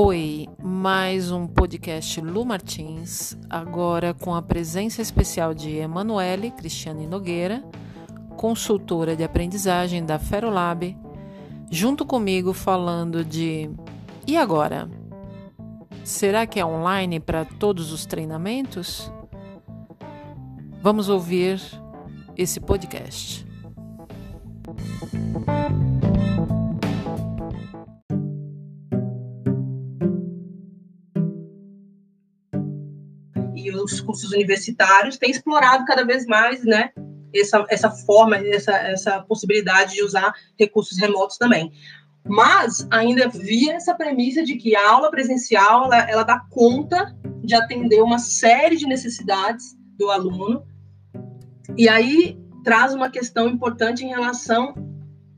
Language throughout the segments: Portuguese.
Oi, mais um podcast Lu Martins, agora com a presença especial de Emanuele Cristiane Nogueira, consultora de aprendizagem da Ferolab, junto comigo falando de e agora? Será que é online para todos os treinamentos? Vamos ouvir esse podcast. Os cursos universitários têm explorado cada vez mais, né, essa, essa forma, essa, essa possibilidade de usar recursos remotos também. Mas ainda havia essa premissa de que a aula presencial ela, ela dá conta de atender uma série de necessidades do aluno. E aí traz uma questão importante em relação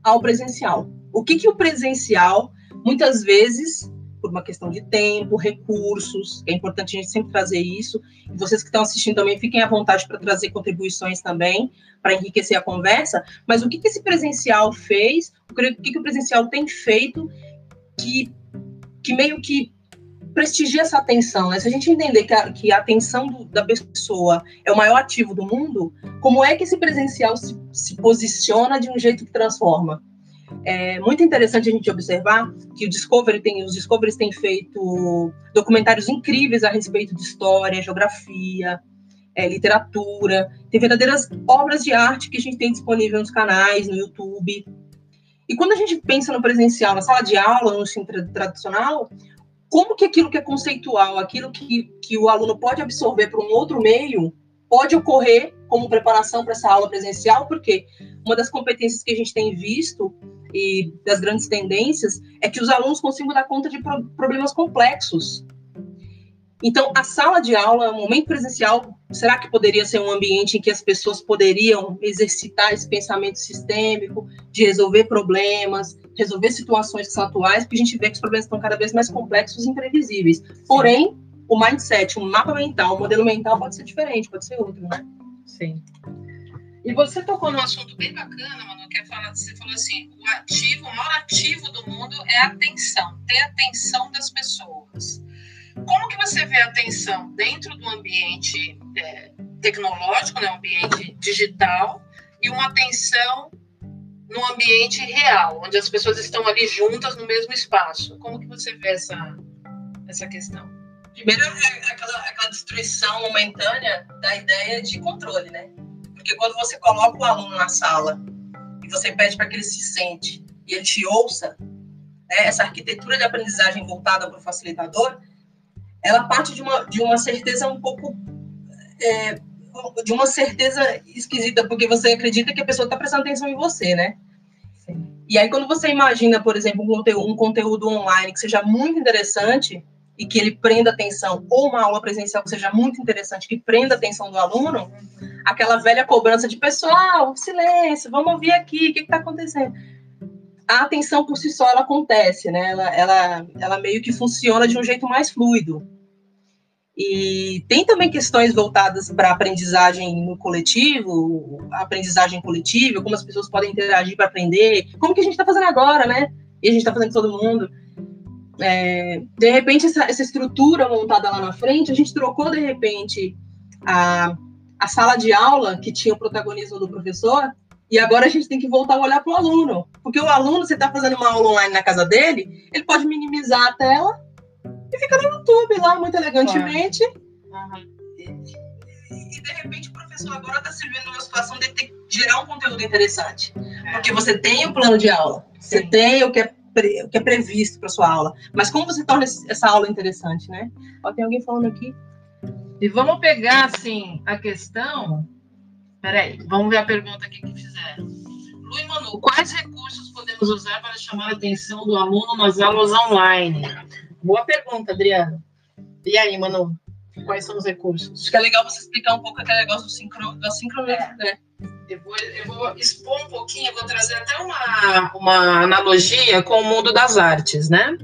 ao presencial. O que, que o presencial, muitas vezes, por uma questão de tempo, recursos, é importante a gente sempre trazer isso. E vocês que estão assistindo também, fiquem à vontade para trazer contribuições também, para enriquecer a conversa. Mas o que, que esse presencial fez, o que, que o presencial tem feito que, que meio que prestigia essa atenção, né? Se a gente entender que a, que a atenção do, da pessoa é o maior ativo do mundo, como é que esse presencial se, se posiciona de um jeito que transforma? É muito interessante a gente observar que o Discovery tem, os Discoveries têm feito documentários incríveis a respeito de história, geografia, é, literatura, tem verdadeiras obras de arte que a gente tem disponível nos canais, no YouTube. E quando a gente pensa no presencial, na sala de aula, no ensino tradicional, como que aquilo que é conceitual, aquilo que, que o aluno pode absorver para um outro meio, pode ocorrer como preparação para essa aula presencial, porque uma das competências que a gente tem visto e das grandes tendências é que os alunos consigam dar conta de problemas complexos. Então, a sala de aula, o momento presencial, será que poderia ser um ambiente em que as pessoas poderiam exercitar esse pensamento sistêmico, de resolver problemas, resolver situações que são atuais, porque a gente vê que os problemas estão cada vez mais complexos e imprevisíveis. Porém, o mindset, o mapa mental, o modelo mental pode ser diferente, pode ser outro, né? Sim. E você tocou num assunto bem bacana, Manu, que é falar, você falou assim, o ativo, o maior ativo do mundo é a atenção, ter atenção das pessoas. Como que você vê a atenção dentro do ambiente é, tecnológico, né, ambiente digital, e uma atenção no ambiente real, onde as pessoas estão ali juntas no mesmo espaço? Como que você vê essa, essa questão? Primeiro é aquela, aquela destruição momentânea da ideia de controle, né? Porque quando você coloca o aluno na sala e você pede para que ele se sente e ele te ouça, né, essa arquitetura de aprendizagem voltada para o facilitador, ela parte de uma, de uma certeza um pouco. É, de uma certeza esquisita, porque você acredita que a pessoa está prestando atenção em você, né? Sim. E aí, quando você imagina, por exemplo, um conteúdo, um conteúdo online que seja muito interessante, e que ele prenda atenção, ou uma aula presencial que seja muito interessante, que prenda a atenção do aluno, aquela velha cobrança de pessoal, silêncio, vamos ouvir aqui, o que está acontecendo? A atenção por si só ela acontece, né? Ela, ela, ela meio que funciona de um jeito mais fluido. E tem também questões voltadas para aprendizagem no coletivo, aprendizagem coletiva, como as pessoas podem interagir para aprender, como que a gente está fazendo agora, né? E a gente está fazendo todo mundo é, de repente, essa, essa, estrutura montada lá na frente, a gente trocou, de repente, a, a sala de aula, que tinha o protagonismo do professor, e agora a gente tem que voltar a olhar para o aluno. Porque o aluno, você está fazendo uma aula online na casa dele, ele pode minimizar a tela e fica no YouTube lá, muito elegantemente. Uhum. E, e, e, de repente, o professor agora está se vendo numa situação de ter que gerar um conteúdo interessante. É. Porque você tem o plano de aula, Sim. você tem o que é o que é previsto para sua aula. Mas como você torna essa aula interessante, né? Ó, tem alguém falando aqui. E vamos pegar, assim, a questão... Peraí, vamos ver a pergunta aqui que fizeram. Lu e Manu, quais recursos podemos usar para chamar a atenção do aluno nas aulas online? Boa pergunta, Adriana. E aí, Manu? Quais são os recursos? Acho que é legal você explicar um pouco aquele negócio do sincro, da sincronia, é. né? Eu vou, eu vou, expor um pouquinho, eu vou trazer até uma, uma analogia com o mundo das artes, né?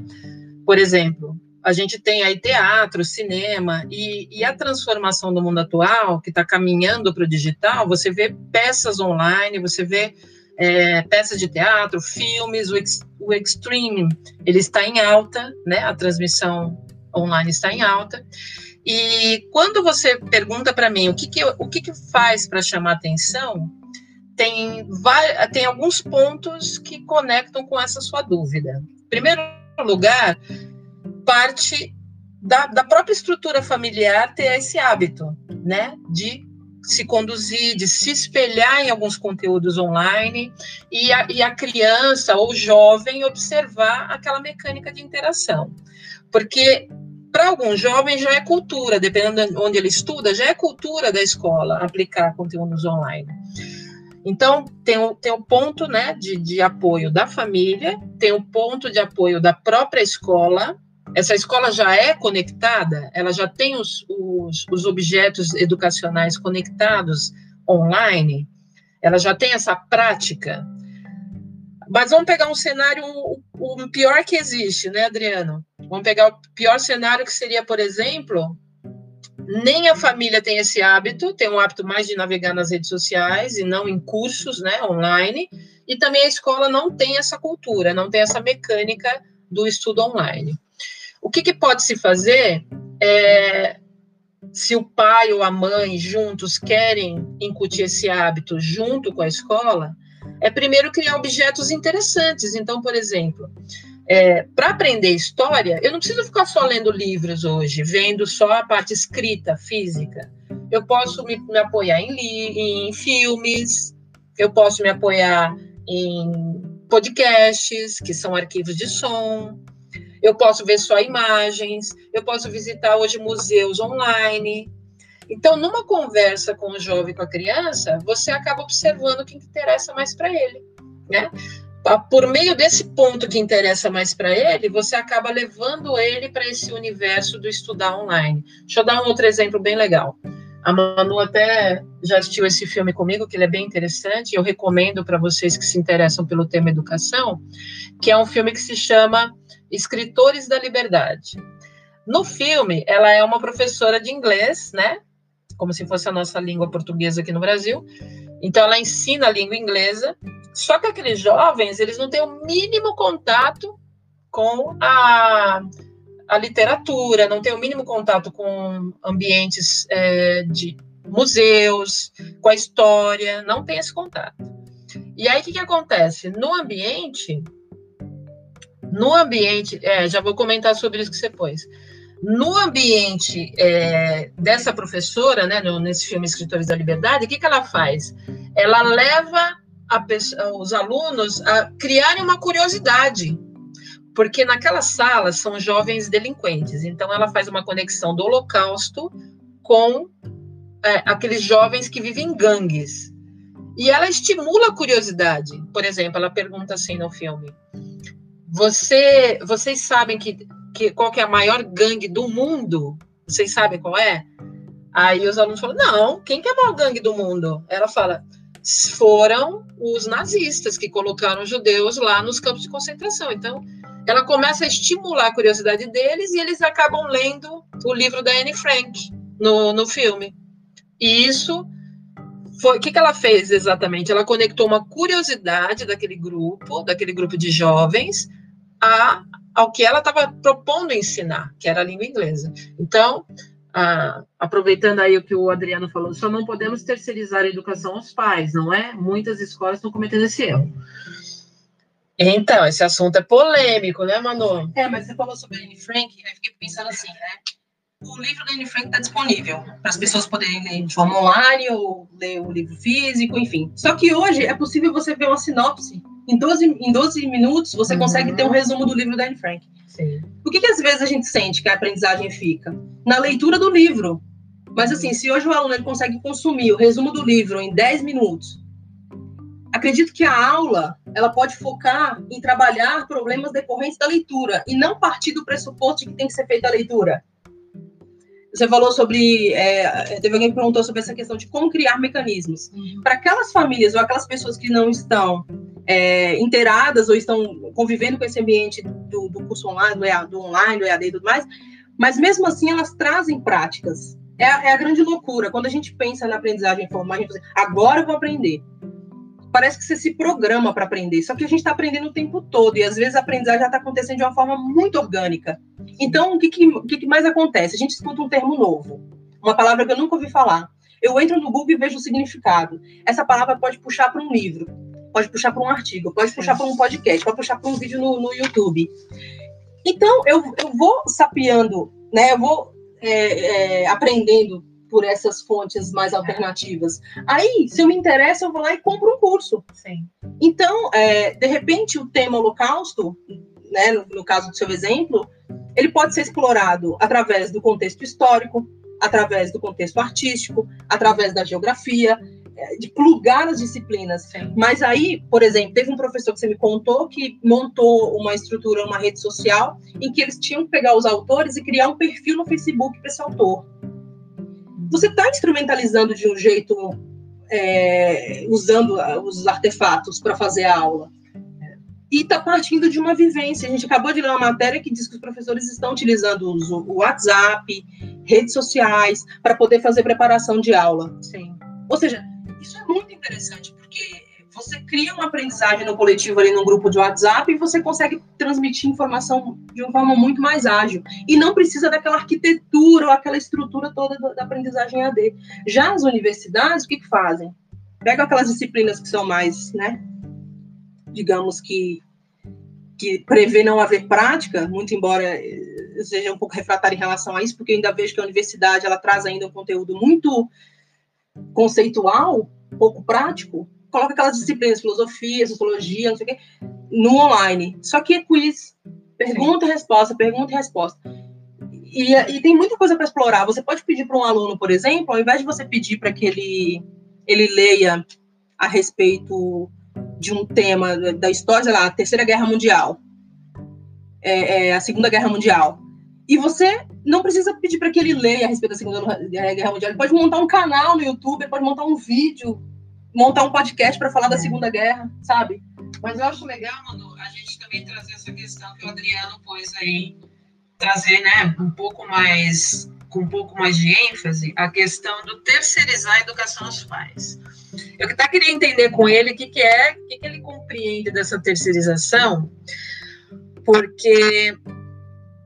Por exemplo, a gente tem aí teatro, cinema, e, e a transformação do mundo atual, que está caminhando para o digital, você vê peças online, você vê é, peças de teatro, filmes, o, ex, o Extreme, ele está em alta, né? A transmissão online está em alta. E quando você pergunta para mim o que, que, o que, que faz para chamar atenção, tem, vai, tem alguns pontos que conectam com essa sua dúvida. Primeiro lugar, parte da, da própria estrutura familiar ter esse hábito, né, de se conduzir, de se espelhar em alguns conteúdos online e a, e a criança ou jovem observar aquela mecânica de interação. Porque para alguns jovens já é cultura, dependendo de onde ele estuda, já é cultura da escola aplicar conteúdos online. Então, tem o, tem o ponto né, de, de apoio da família, tem o ponto de apoio da própria escola, essa escola já é conectada, ela já tem os, os, os objetos educacionais conectados online, ela já tem essa prática. Mas vamos pegar um cenário, o, pior que existe, né, Adriano? Vamos pegar o pior cenário que seria, por exemplo, nem a família tem esse hábito, tem um hábito mais de navegar nas redes sociais e não em cursos, né, online, e também a escola não tem essa cultura, não tem essa mecânica do estudo online. O que, que pode se fazer é, se o pai ou a mãe juntos querem incutir esse hábito junto com a escola, é primeiro criar objetos interessantes. Então, por exemplo, é, para aprender história, eu não preciso ficar só lendo livros hoje, vendo só a parte escrita, física. Eu posso me, me apoiar em, em filmes, eu posso me apoiar em podcasts, que são arquivos de som, eu posso ver só imagens, eu posso visitar hoje museus online. Então, numa conversa com o jovem, com a criança, você acaba observando o que interessa mais para ele, né? Por meio desse ponto que interessa mais para ele, você acaba levando ele para esse universo do estudar online. Deixa eu dar um outro exemplo bem legal. A Manu até já assistiu esse filme comigo, que ele é bem interessante, eu recomendo para vocês que se interessam pelo tema educação, que é um filme que se chama Escritores da Liberdade. No filme, ela é uma professora de inglês, né? Como se fosse a nossa língua portuguesa aqui no Brasil. Então, ela ensina a língua inglesa. Só que aqueles jovens, eles não têm o mínimo contato com a, a literatura, não têm o mínimo contato com ambientes é, de museus, com a história, não tem esse contato. E aí, o que, que acontece? No ambiente, no ambiente, é, já vou comentar sobre isso que você pôs. No ambiente é, dessa professora, né, no, nesse filme Escritores da Liberdade, o que, que ela faz? Ela leva pessoa, os alunos a criarem uma curiosidade, porque naquela sala são jovens delinquentes, então ela faz uma conexão do Holocausto com é, aqueles jovens que vivem em gangues. E ela estimula a curiosidade. Por exemplo, ela pergunta assim no filme: você, vocês sabem que, que qual que é a maior gangue do mundo? Vocês sabem qual é? Aí os alunos falam: não, quem que é a maior gangue do mundo? Ela fala: foram os nazistas que colocaram judeus lá nos campos de concentração. Então, ela começa a estimular a curiosidade deles e eles acabam lendo o livro da Anne Frank no, no filme. E isso foi o que, que ela fez exatamente? Ela conectou uma curiosidade daquele grupo, daquele grupo de jovens, a, ao que ela estava propondo ensinar, que era a língua inglesa. Então, aproveitando aí o que o Adriano falou, só não podemos terceirizar a educação aos pais, não é? Muitas escolas estão cometendo esse erro. Então, esse assunto é polêmico, né, Manu? É, mas você falou sobre a Anne Frank, aí fiquei pensando assim, né? O livro da Anne Frank está disponível para as pessoas poderem ler de forma online ou ler o livro físico, enfim. Só que hoje é possível você ver uma sinopse em 12, em 12 minutos você uhum. consegue ter um resumo do livro da Anne Frank. Sim. O que, que às vezes a gente sente que a aprendizagem fica? Na leitura do livro. Mas assim, se hoje o aluno ele consegue consumir o resumo do livro em 10 minutos, acredito que a aula ela pode focar em trabalhar problemas decorrentes da leitura e não partir do pressuposto de que tem que ser feita a leitura. Você falou sobre. É, teve alguém que perguntou sobre essa questão de como criar mecanismos. Uhum. Para aquelas famílias ou aquelas pessoas que não estão é, inteiradas ou estão convivendo com esse ambiente do, do curso online, do, online, do EAD e tudo mais, mas mesmo assim elas trazem práticas. É a, é a grande loucura. Quando a gente pensa na aprendizagem formal, a gente fala, agora eu vou aprender. Parece que você se programa para aprender. Só que a gente está aprendendo o tempo todo e às vezes a aprendizagem já está acontecendo de uma forma muito orgânica. Então, o que, que, o que, que mais acontece? A gente escuta um termo novo, uma palavra que eu nunca ouvi falar. Eu entro no Google e vejo o significado. Essa palavra pode puxar para um livro, pode puxar para um artigo, pode puxar para um podcast, pode puxar para um vídeo no, no YouTube. Então, eu, eu vou sapeando, né? Eu vou é, é, aprendendo por essas fontes mais alternativas. Aí, se eu me interessa, eu vou lá e compro um curso. Sim. Então, é, de repente, o tema holocausto, né, no, no, caso do seu exemplo, ele pode ser explorado através do contexto histórico, através do contexto artístico, através da geografia, é, de plugar as disciplinas. Sim. Mas aí, por exemplo, teve um professor que você me contou que montou uma estrutura, uma rede social, em que eles tinham que pegar os autores e criar um perfil no Facebook para esse autor você está instrumentalizando de um jeito, é, usando os artefatos para fazer a aula. E está partindo de uma vivência. A gente acabou de ler uma matéria que diz que os professores estão utilizando o WhatsApp, redes sociais, para poder fazer preparação de aula. Sim. Ou seja, isso é muito interessante, porque você cria uma aprendizagem no coletivo ali num grupo de WhatsApp e você consegue transmitir informação de uma forma muito mais ágil. E não precisa daquela arquitetura ou aquela estrutura toda da aprendizagem AD. Já as universidades, o que, que fazem? Pegam aquelas disciplinas que são mais, né, digamos que, que prevê não haver prática, muito embora eu seja um pouco refratário em relação a isso, porque eu ainda vejo que a universidade ela traz ainda um conteúdo muito conceitual, pouco prático, coloca aquelas disciplinas, filosofia, sociologia, não sei o quê, no online. Só que é quiz. Pergunta e resposta, pergunta e resposta. E, e tem muita coisa para explorar. Você pode pedir para um aluno, por exemplo, ao invés de você pedir para que ele, ele leia a respeito de um tema da história, sei lá, a Terceira Guerra Mundial, é, é, a Segunda Guerra Mundial, e você não precisa pedir para que ele leia a respeito da Segunda Guerra Mundial. Ele pode montar um canal no YouTube, ele pode montar um vídeo montar um podcast para falar da Segunda Guerra, sabe? Mas eu acho legal, Manu, a gente também trazer essa questão que o Adriano pôs aí, trazer, né, um pouco mais, com um pouco mais de ênfase, a questão do terceirizar a educação aos pais. Eu até queria entender com ele o que, que é, o que, que ele compreende dessa terceirização, porque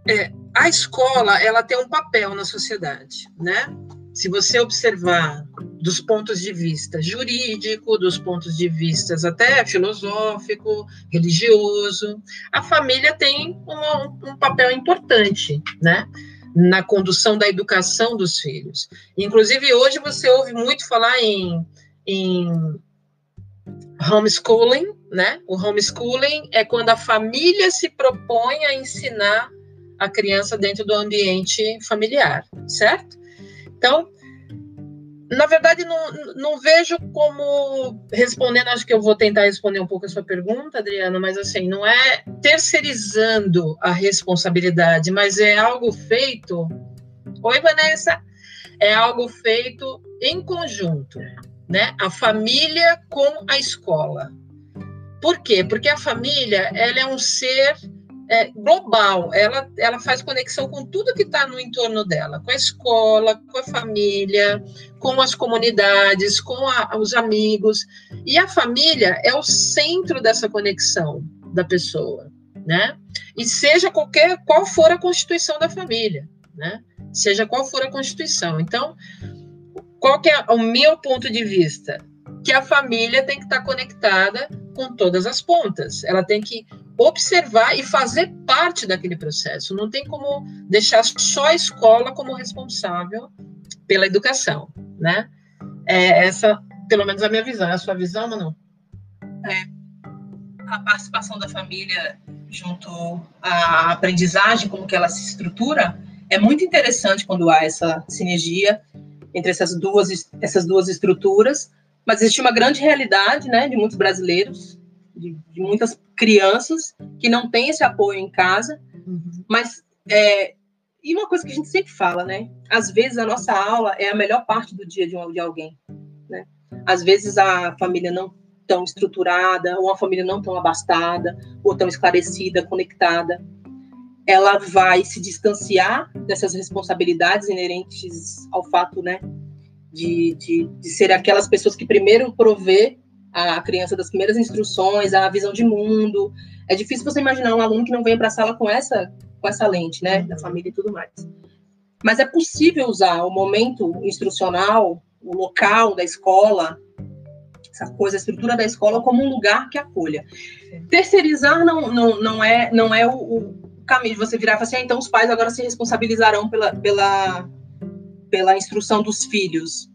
é, a escola, ela tem um papel na sociedade, né? Se você observar dos pontos de vista jurídico, dos pontos de vista até filosófico, religioso. A família tem uma, um papel importante, né? Na condução da educação dos filhos. Inclusive, hoje você ouve muito falar em, em homeschooling, né? O homeschooling é quando a família se propõe a ensinar a criança dentro do ambiente familiar, certo? Então, na verdade, não, não vejo como respondendo, acho que eu vou tentar responder um pouco a sua pergunta, Adriana, mas assim, não é terceirizando a responsabilidade, mas é algo feito. Oi, Vanessa! É algo feito em conjunto, né? A família com a escola. Por quê? Porque a família ela é um ser é, global, ela, ela faz conexão com tudo que está no entorno dela, com a escola, com a família, com as comunidades, com a, os amigos. E a família é o centro dessa conexão da pessoa, né? E seja qualquer qual for a constituição da família, né? Seja qual for a constituição. Então, qual que é o meu ponto de vista? Que a família tem que estar conectada com todas as pontas. Ela tem que observar e fazer parte daquele processo. Não tem como deixar só a escola como responsável pela educação, né? É essa, pelo menos, a minha visão. É a sua visão, Manu? É. A participação da família junto à aprendizagem, como que ela se estrutura, é muito interessante quando há essa sinergia entre essas duas, essas duas estruturas, mas existe uma grande realidade, né, de muitos brasileiros de, de muitas crianças que não têm esse apoio em casa, uhum. mas é, e uma coisa que a gente sempre fala, né? Às vezes a nossa aula é a melhor parte do dia de, um, de alguém, né? Às vezes a família não tão estruturada, ou a família não tão abastada, ou tão esclarecida, conectada, ela vai se distanciar dessas responsabilidades inerentes ao fato, né, de, de, de ser aquelas pessoas que primeiro provê a criança das primeiras instruções, a visão de mundo. É difícil você imaginar um aluno que não venha para a sala com essa, com essa lente, né, da família e tudo mais. Mas é possível usar o momento instrucional, o local da escola, essa coisa, a estrutura da escola como um lugar que acolha. Terceirizar não, não, não é, não é o, o caminho de você virar e falar assim, ah, então os pais agora se responsabilizarão pela, pela, pela instrução dos filhos.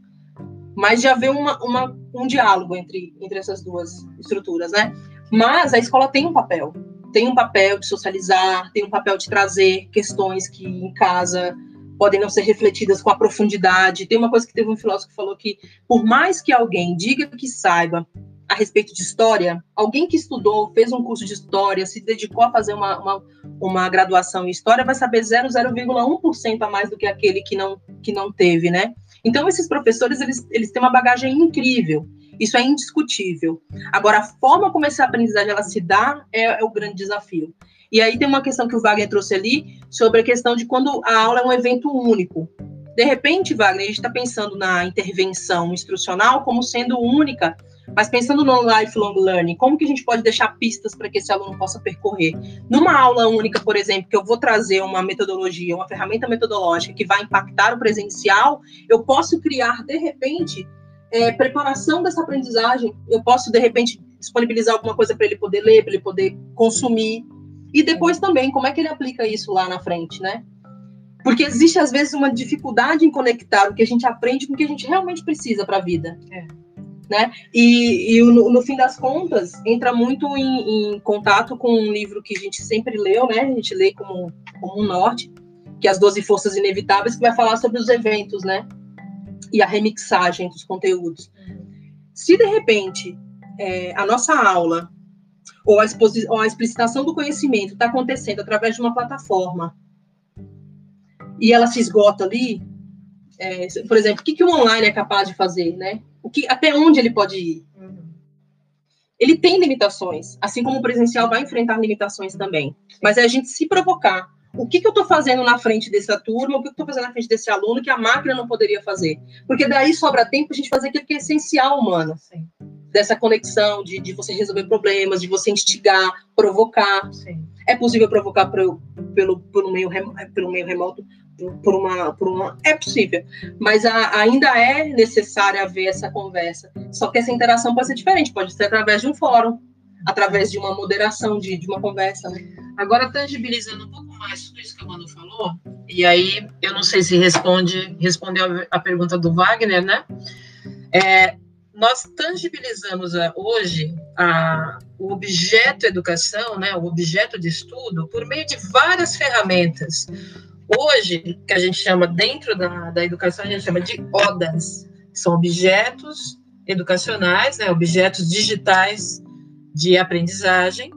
Mas já haver uma, uma, um diálogo entre, entre essas duas estruturas, né? Mas a escola tem um papel. Tem um papel de socializar, tem um papel de trazer questões que em casa podem não ser refletidas com a profundidade. Tem uma coisa que teve um filósofo que falou que, por mais que alguém diga que saiba a respeito de história, alguém que estudou, fez um curso de história, se dedicou a fazer uma, uma, uma graduação em história, vai saber 0,1% a mais do que aquele que não, que não teve, né? Então, esses professores, eles, eles têm uma bagagem incrível. Isso é indiscutível. Agora, a forma como essa aprendizagem ela se dá é, é o grande desafio. E aí tem uma questão que o Wagner trouxe ali sobre a questão de quando a aula é um evento único. De repente, Wagner, a gente está pensando na intervenção instrucional como sendo única, mas pensando no lifelong learning, como que a gente pode deixar pistas para que esse aluno possa percorrer? Numa aula única, por exemplo, que eu vou trazer uma metodologia, uma ferramenta metodológica que vai impactar o presencial, eu posso criar, de repente, é, preparação dessa aprendizagem, eu posso, de repente, disponibilizar alguma coisa para ele poder ler, para ele poder consumir, e depois também, como é que ele aplica isso lá na frente, né? Porque existe, às vezes, uma dificuldade em conectar o que a gente aprende com o que a gente realmente precisa para a vida. É. Né? E, e no, no, fim das contas, entra muito em, em, contato com um livro que a gente sempre leu, né? A gente lê como, como um norte, que é As Doze Forças Inevitáveis, que vai falar sobre os eventos, né? E a remixagem dos conteúdos. Se, de repente, é, a nossa aula ou a, ou a explicitação do conhecimento está acontecendo através de uma plataforma e ela se esgota ali, é, por exemplo, o que, que o online é capaz de fazer, né? O que, até onde ele pode ir? Uhum. Ele tem limitações, assim como o presencial vai enfrentar limitações também. Mas é a gente se provocar. O que, que eu estou fazendo na frente dessa turma? O que eu estou fazendo na frente desse aluno que a máquina não poderia fazer? Porque daí sobra tempo a gente fazer aquilo que é essencial humano. Sim dessa conexão de, de você resolver problemas, de você instigar, provocar. Sim. É possível provocar pelo, pelo, pelo, meio, pelo meio remoto, por uma, por uma. É possível, mas a, ainda é necessário haver essa conversa. Só que essa interação pode ser diferente, pode ser através de um fórum, através de uma moderação, de, de uma conversa. Né? Agora, tangibilizando um pouco mais tudo isso que a Manu falou, e aí eu não sei se responde, respondeu a, pergunta do Wagner, né? É, nós tangibilizamos a, hoje a, o objeto educação, né, o objeto de estudo, por meio de várias ferramentas. Hoje, que a gente chama, dentro da, da educação, a gente chama de ODAs, são objetos educacionais, né, objetos digitais de aprendizagem,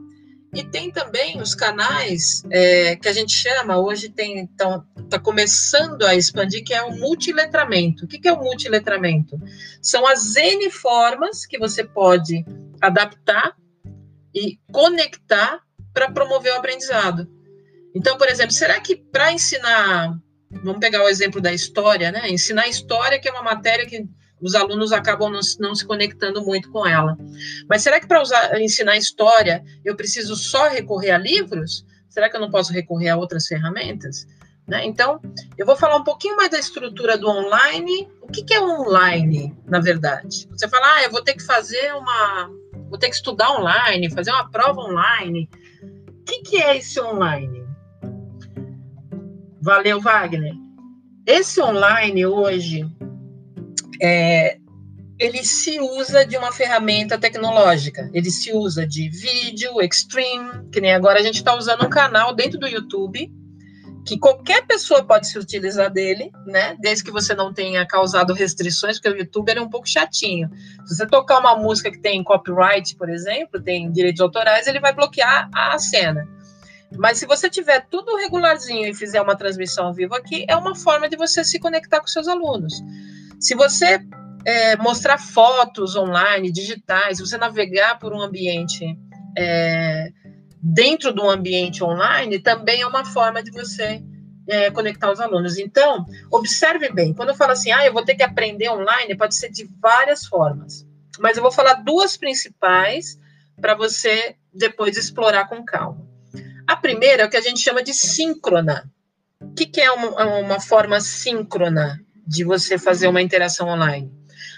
e tem também os canais é, que a gente chama, hoje tem, então, está começando a expandir, que é o multiletramento. O que, que é o multiletramento? São as N formas que você pode adaptar e conectar para promover o aprendizado. Então, por exemplo, será que para ensinar, vamos pegar o exemplo da história, né? Ensinar história, que é uma matéria que os alunos acabam não, não, se conectando muito com ela. Mas será que para ensinar história eu preciso só recorrer a livros? Será que eu não posso recorrer a outras ferramentas? Né? Então, eu vou falar um pouquinho mais da estrutura do online. O que, que é online, na verdade? Você fala, ah, eu vou ter que fazer uma. Vou ter que estudar online, fazer uma prova online. O que, que é esse online? Valeu, Wagner. Esse online hoje, é, ele se usa de uma ferramenta tecnológica. Ele se usa de vídeo, extreme, que nem agora a gente está usando um canal dentro do YouTube, que qualquer pessoa pode se utilizar dele, né? Desde que você não tenha causado restrições, porque o YouTube é um pouco chatinho. Se você tocar uma música que tem copyright, por exemplo, tem direitos autorais, ele vai bloquear a cena. Mas se você tiver tudo regularzinho e fizer uma transmissão ao vivo aqui, é uma forma de você se conectar com seus alunos. Se você é, mostrar fotos online, digitais, se você navegar por um ambiente é, dentro de um ambiente online, também é uma forma de você é, conectar os alunos. Então, observe bem, quando eu falo assim, ah, eu vou ter que aprender online, pode ser de várias formas. Mas eu vou falar duas principais para você depois explorar com calma. A primeira é o que a gente chama de síncrona. O que, que é uma, uma forma síncrona de você fazer uma interação online?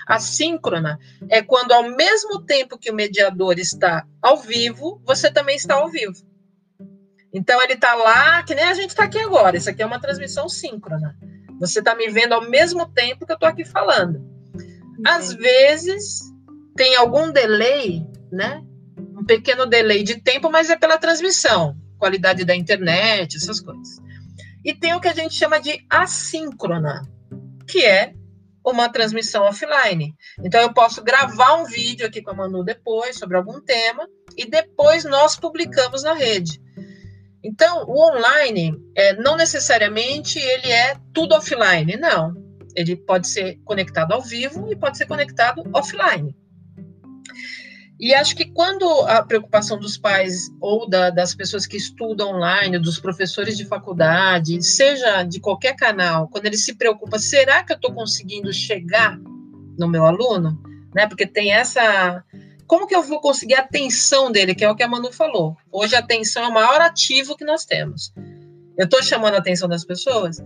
A síncrona é quando, ao mesmo tempo que o mediador está ao vivo, você também está ao vivo. Então, ele está lá, que nem a gente está aqui agora. Isso aqui é uma transmissão síncrona. Você está me vendo ao mesmo tempo que eu estou aqui falando. Às vezes, tem algum delay, né? Um pequeno delay de tempo, mas é pela transmissão, qualidade da internet, essas coisas. E tem o que a gente chama de assíncrona, que é uma transmissão offline. Então, eu posso gravar um vídeo aqui com a Manu depois sobre algum tema e depois nós publicamos na rede. Então, o online, é, não necessariamente ele é tudo offline, não. Ele pode ser conectado ao vivo e pode ser conectado offline. E acho que quando a preocupação dos pais ou da, das pessoas que estudam online, dos professores de faculdade, seja de qualquer canal, quando ele se preocupa, será que eu estou conseguindo chegar no meu aluno? Né? Porque tem essa. Como que eu vou conseguir a atenção dele, que é o que a Manu falou? Hoje a atenção é o maior ativo que nós temos. Eu estou chamando a atenção das pessoas.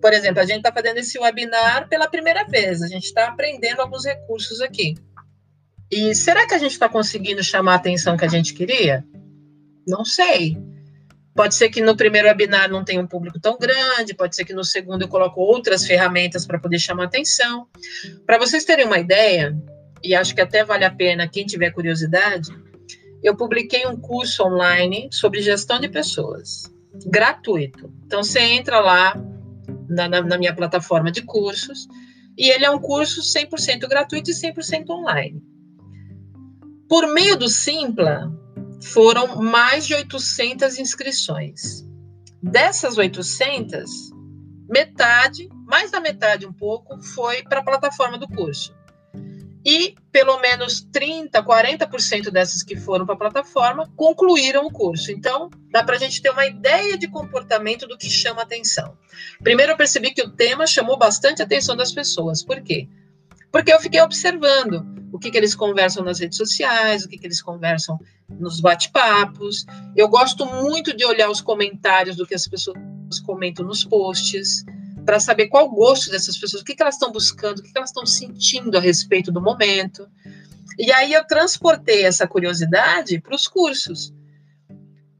Por exemplo, a gente está fazendo esse webinar pela primeira vez, a gente está aprendendo alguns recursos aqui. E será que a gente está conseguindo chamar a atenção que a gente queria? Não sei. Pode ser que no primeiro webinar não tenha um público tão grande, pode ser que no segundo eu coloque outras ferramentas para poder chamar atenção. Para vocês terem uma ideia, e acho que até vale a pena quem tiver curiosidade, eu publiquei um curso online sobre gestão de pessoas, gratuito. Então você entra lá na, na, na minha plataforma de cursos, e ele é um curso 100% gratuito e 100% online. Por meio do Simpla, foram mais de 800 inscrições. Dessas 800, metade, mais da metade um pouco, foi para a plataforma do curso. E pelo menos 30, 40% dessas que foram para a plataforma concluíram o curso. Então, dá para a gente ter uma ideia de comportamento do que chama atenção. Primeiro, eu percebi que o tema chamou bastante a atenção das pessoas. Por quê? Porque eu fiquei observando o que, que eles conversam nas redes sociais, o que, que eles conversam nos bate-papos. Eu gosto muito de olhar os comentários do que as pessoas comentam nos posts, para saber qual o gosto dessas pessoas, o que, que elas estão buscando, o que, que elas estão sentindo a respeito do momento. E aí eu transportei essa curiosidade para os cursos.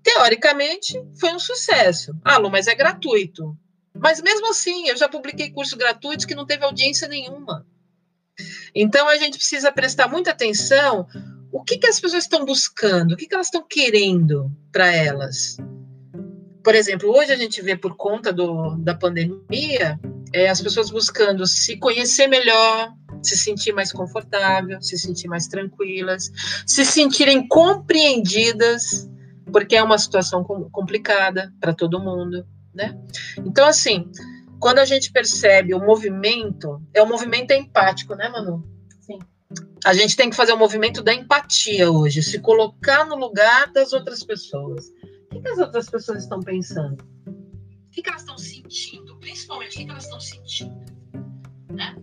Teoricamente, foi um sucesso. Ah, Lu, mas é gratuito. Mas mesmo assim, eu já publiquei cursos gratuitos que não teve audiência nenhuma. Então a gente precisa prestar muita atenção o que, que as pessoas estão buscando, o que, que elas estão querendo para elas. Por exemplo, hoje a gente vê por conta do, da pandemia é, as pessoas buscando se conhecer melhor, se sentir mais confortável, se sentir mais tranquilas, se sentirem compreendidas, porque é uma situação complicada para todo mundo, né? Então, assim, quando a gente percebe o movimento, é o movimento empático, né, Manu? Sim. A gente tem que fazer o movimento da empatia hoje, se colocar no lugar das outras pessoas. O que, as outras pessoas estão pensando? O que, elas estão sentindo? Principalmente, o que, que elas estão sentindo? Né?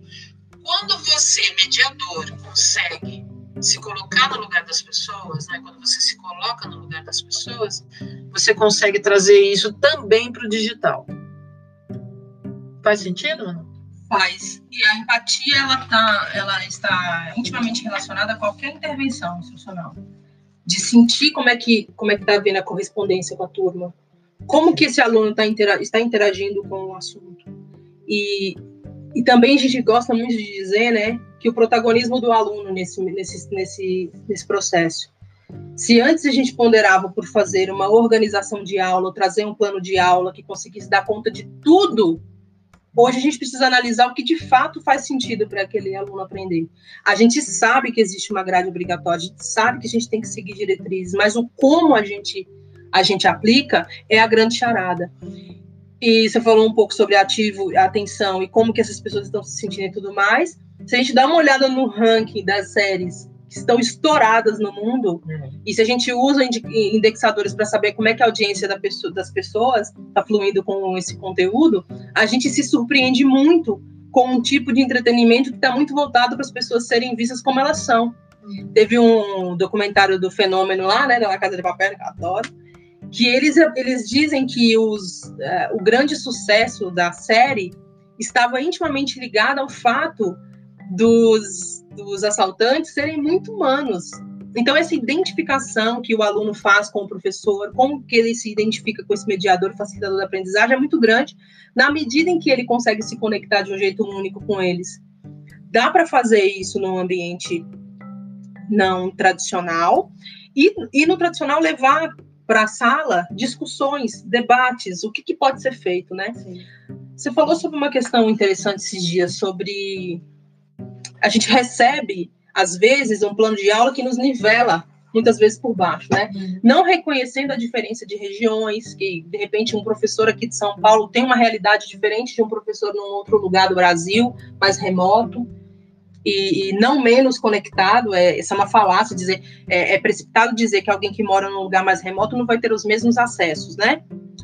Quando você, mediador, consegue se colocar no lugar das pessoas, né? quando você se coloca no lugar das pessoas, você consegue trazer isso também para o digital. Faz sentido, Manu? Faz. E a empatia, ela, tá, ela está intimamente relacionada a qualquer intervenção institucional. De sentir como é que como é que está havendo a correspondência com a turma. Como que esse aluno tá intera está interagindo com o assunto. E, e também a gente gosta muito de dizer, né, que o protagonismo do aluno nesse, nesse, nesse, nesse processo. Se antes a gente ponderava por fazer uma organização de aula, trazer um plano de aula que conseguisse dar conta de tudo Hoje a gente precisa analisar o que de fato faz sentido para aquele aluno aprender. A gente sabe que existe uma grade obrigatória, a gente sabe que a gente tem que seguir diretrizes, mas o como a gente a gente aplica é a grande charada. E você falou um pouco sobre ativo, atenção e como que essas pessoas estão se sentindo e tudo mais. Se a gente dá uma olhada no ranking das séries que estão estouradas no mundo. Uhum. E se a gente usa indexadores para saber como é que a audiência da pessoa, das pessoas está fluindo com esse conteúdo, a gente se surpreende muito com um tipo de entretenimento que está muito voltado para as pessoas serem vistas como elas são. Teve um documentário do fenômeno lá, né, da Casa de Papel, que eu adoro, que eles, eles dizem que os, uh, o grande sucesso da série estava intimamente ligado ao fato dos, dos assaltantes serem muito humanos. Então, essa identificação que o aluno faz com o professor, como que ele se identifica com esse mediador, facilitador da aprendizagem, é muito grande, na medida em que ele consegue se conectar de um jeito único com eles. Dá para fazer isso num ambiente não tradicional, e, e no tradicional levar para a sala discussões, debates, o que, que, pode ser feito, né? Sim. Você falou sobre uma questão interessante esses dias, sobre a gente recebe, às vezes, um plano de aula que nos nivela muitas vezes por baixo, né? Uhum. Não reconhecendo a diferença de regiões, que de repente um professor aqui de São Paulo tem uma realidade diferente de um professor num outro lugar do Brasil, mais remoto e, e, não menos conectado, é, essa é uma falácia, dizer, é, é, precipitado dizer que alguém que mora num lugar mais remoto não vai ter os mesmos acessos, né?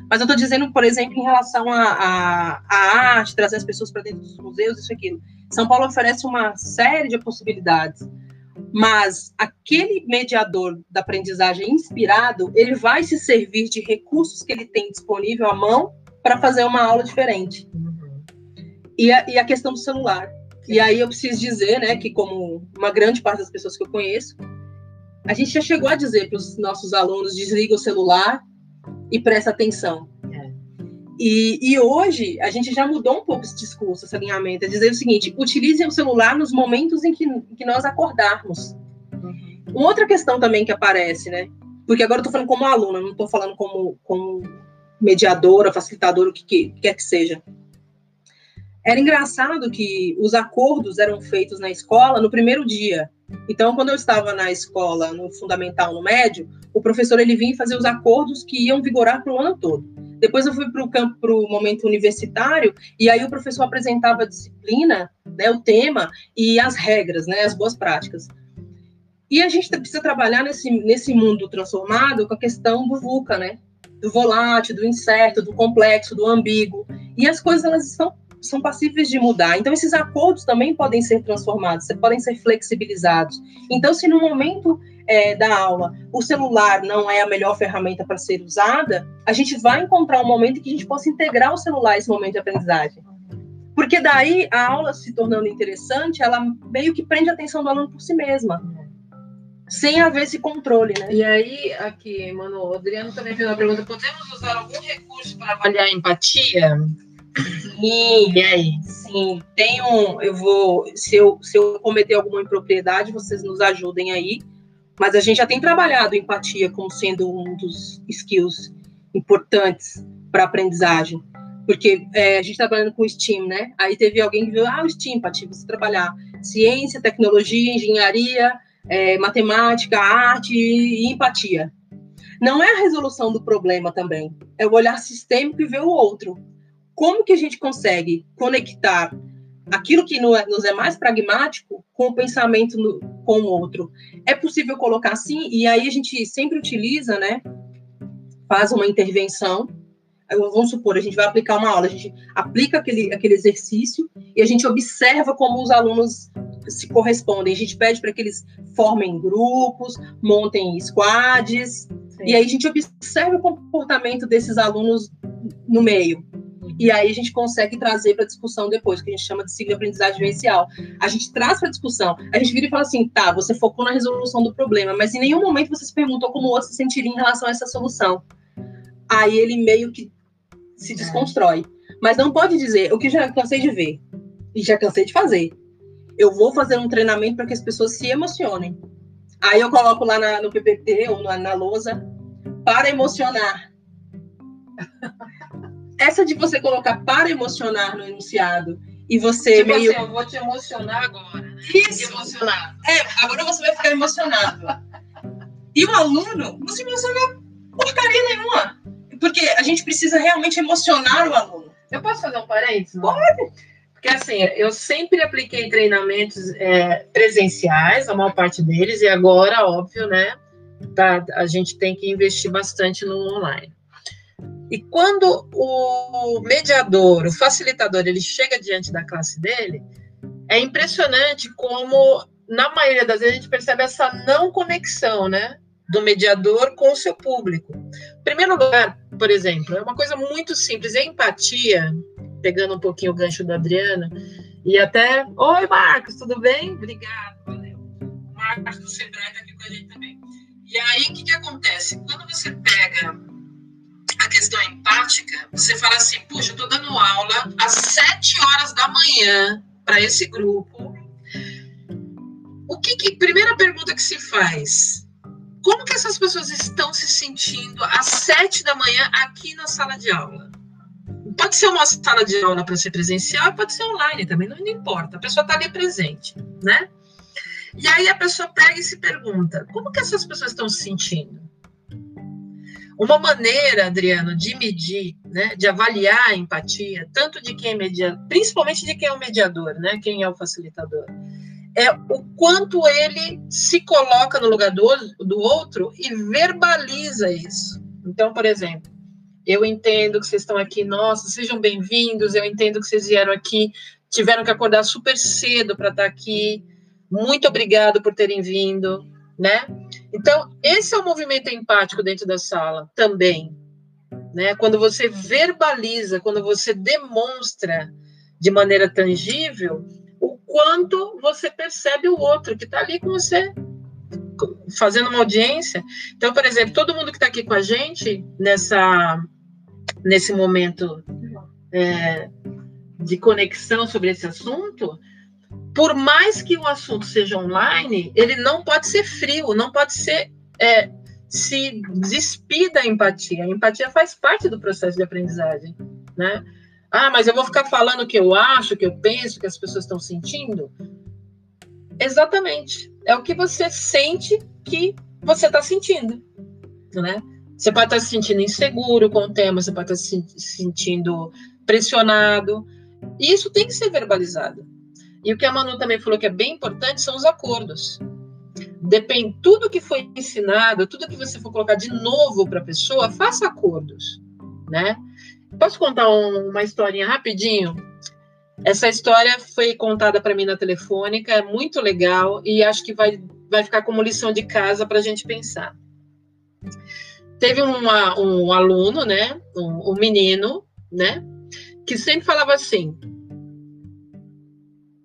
Mas eu estou dizendo, por exemplo, em relação à arte, trazer as pessoas para dentro dos museus, isso e aquilo. São Paulo oferece uma série de possibilidades, mas aquele mediador da aprendizagem inspirado, ele vai se servir de recursos que ele tem disponível à mão para fazer uma aula diferente. E a, e a questão do celular e aí eu preciso dizer, né, que como uma grande parte das pessoas que eu conheço, a gente já chegou a dizer para os nossos alunos desliga o celular e presta atenção. E, e, hoje a gente já mudou um pouco esse discurso, esse alinhamento, é dizer o seguinte: utilizem o celular nos momentos em que, em que nós acordarmos. Uhum. Uma outra questão também que aparece, né? Porque agora eu estou falando como aluna, não estou falando como, como mediadora, facilitadora, o que, que quer que seja. Era engraçado que os acordos eram feitos na escola no primeiro dia. Então, quando eu estava na escola, no fundamental, no médio, o professor ele vinha fazer os acordos que iam vigorar para o ano todo. Depois eu fui para o campo, para o momento universitário, e aí o professor apresentava a disciplina, né, o tema e as regras, né, as boas práticas. E a gente precisa trabalhar nesse, nesse mundo transformado com a questão do VUCA, né? Do volátil, do incerto, do complexo, do ambíguo. E as coisas elas estão são passíveis de mudar. Então, esses acordos também podem ser transformados, podem ser flexibilizados. Então, se no momento é, da aula o celular não é a melhor ferramenta para ser usada, a gente vai encontrar um momento em que a gente possa integrar o celular a esse momento de aprendizagem. Porque daí a aula se tornando interessante, ela meio que prende a atenção do aluno por si mesma. Sem haver esse controle, né? E aí, aqui, mano, o Adriano também fez uma pergunta: podemos usar algum recurso para avaliar a empatia? Sim, e aí? Sim, tem um. Eu vou. Se eu, se eu cometer alguma impropriedade, vocês nos ajudem aí. Mas a gente já tem trabalhado empatia como sendo um dos skills importantes para aprendizagem. Porque é, a gente está trabalhando com STEAM, né? Aí teve alguém que viu, ah, o STEAM, Pati, você trabalhar ciência, tecnologia, engenharia, é, matemática, arte e empatia. Não é a resolução do problema também, é o olhar sistêmico e ver o outro como que a gente consegue conectar aquilo que nos é mais pragmático com o pensamento no, com o outro. É possível colocar assim, e aí a gente sempre utiliza, né? Faz uma intervenção. Vamos supor, a gente vai aplicar uma aula, a gente aplica aquele, aquele exercício e a gente observa como os alunos se correspondem. A gente pede para que eles formem grupos, montem squads, Sim. e aí a gente observa o comportamento desses alunos no meio. E aí a gente consegue trazer para discussão depois, que a gente chama de ciclo de aprendizagem vivencial. A gente traz para discussão, a gente vira e fala assim, tá, você focou na resolução do problema, mas em nenhum momento você se perguntou como o outro se sentiria em relação a essa solução. Aí ele meio que se desconstrói. Mas não pode dizer, o que já cansei de ver, e já cansei de fazer. Eu vou fazer um treinamento para que as pessoas se emocionem. Aí eu coloco lá na, no PPT ou na, na lousa, para emocionar essa de você colocar para emocionar no enunciado e você tipo meio. Assim, eu vou te emocionar agora. Né? Isso. É, agora você vai ficar emocionado. e o aluno não se emociona porcaria nenhuma. Porque a gente precisa realmente emocionar o aluno. Eu posso fazer um parênteses? Pode. Porque assim, eu sempre apliquei treinamentos é, presenciais, a maior parte deles, e agora, óbvio, né? Tá, a gente tem que investir bastante no online. E quando o mediador, o facilitador, ele chega diante da classe dele, é impressionante como na maioria das vezes, a gente percebe essa não conexão, né? Do mediador com o seu público. Em primeiro lugar, por exemplo, é uma coisa muito simples, é empatia, pegando um pouquinho o gancho da Adriana, e até. Oi, Marcos, tudo bem? Obrigado, valeu. Marcos do Sebrae está aqui com a gente também. E aí, o que, que acontece? Quando você pega questão empática, você fala assim: puxa, eu estou dando aula às sete horas da manhã para esse grupo. O que, que primeira pergunta que se faz? Como que essas pessoas estão se sentindo às sete da manhã aqui na sala de aula? Pode ser uma sala de aula para ser presencial, pode ser online também, não, não importa. A pessoa está ali presente, né? E aí a pessoa pega e se pergunta: como que essas pessoas estão se sentindo? Uma maneira, Adriano, de medir, né, de avaliar a empatia, tanto de quem é mediador, principalmente de quem é o mediador, né, quem é o facilitador, é o quanto ele se coloca no lugar do, do outro e verbaliza isso. Então, por exemplo, eu entendo que vocês estão aqui, nossa, sejam bem-vindos, eu entendo que vocês vieram aqui, tiveram que acordar super cedo para estar aqui, muito obrigado por terem vindo, né? Então, esse é o movimento empático dentro da sala também, né? Quando você verbaliza, quando você demonstra de maneira tangível o quanto você percebe o outro que está ali com você fazendo uma audiência. Então, por exemplo, todo mundo que está aqui com a gente nessa nesse momento é, de conexão sobre esse assunto, por mais que o assunto seja online, ele não pode ser frio, não pode ser é, se despir da empatia. A empatia faz parte do processo de aprendizagem, né? Ah, mas eu vou ficar falando o que eu acho, o que eu penso, o que as pessoas estão sentindo? Exatamente. É o que você sente que você está sentindo, né? Você pode estar tá se sentindo inseguro com o tema, você pode estar tá se sentindo pressionado. E isso tem que ser verbalizado. E o que a Manu também falou que é bem importante são os acordos. Depende, tudo que foi ensinado, tudo que você for colocar de novo para a pessoa, faça acordos, né? Posso contar um, uma historinha rapidinho? Essa história foi contada para mim na telefônica, é muito legal e acho que vai, vai ficar como lição de casa para a gente pensar. Teve uma, um aluno, né, um, um menino, né, que sempre falava assim,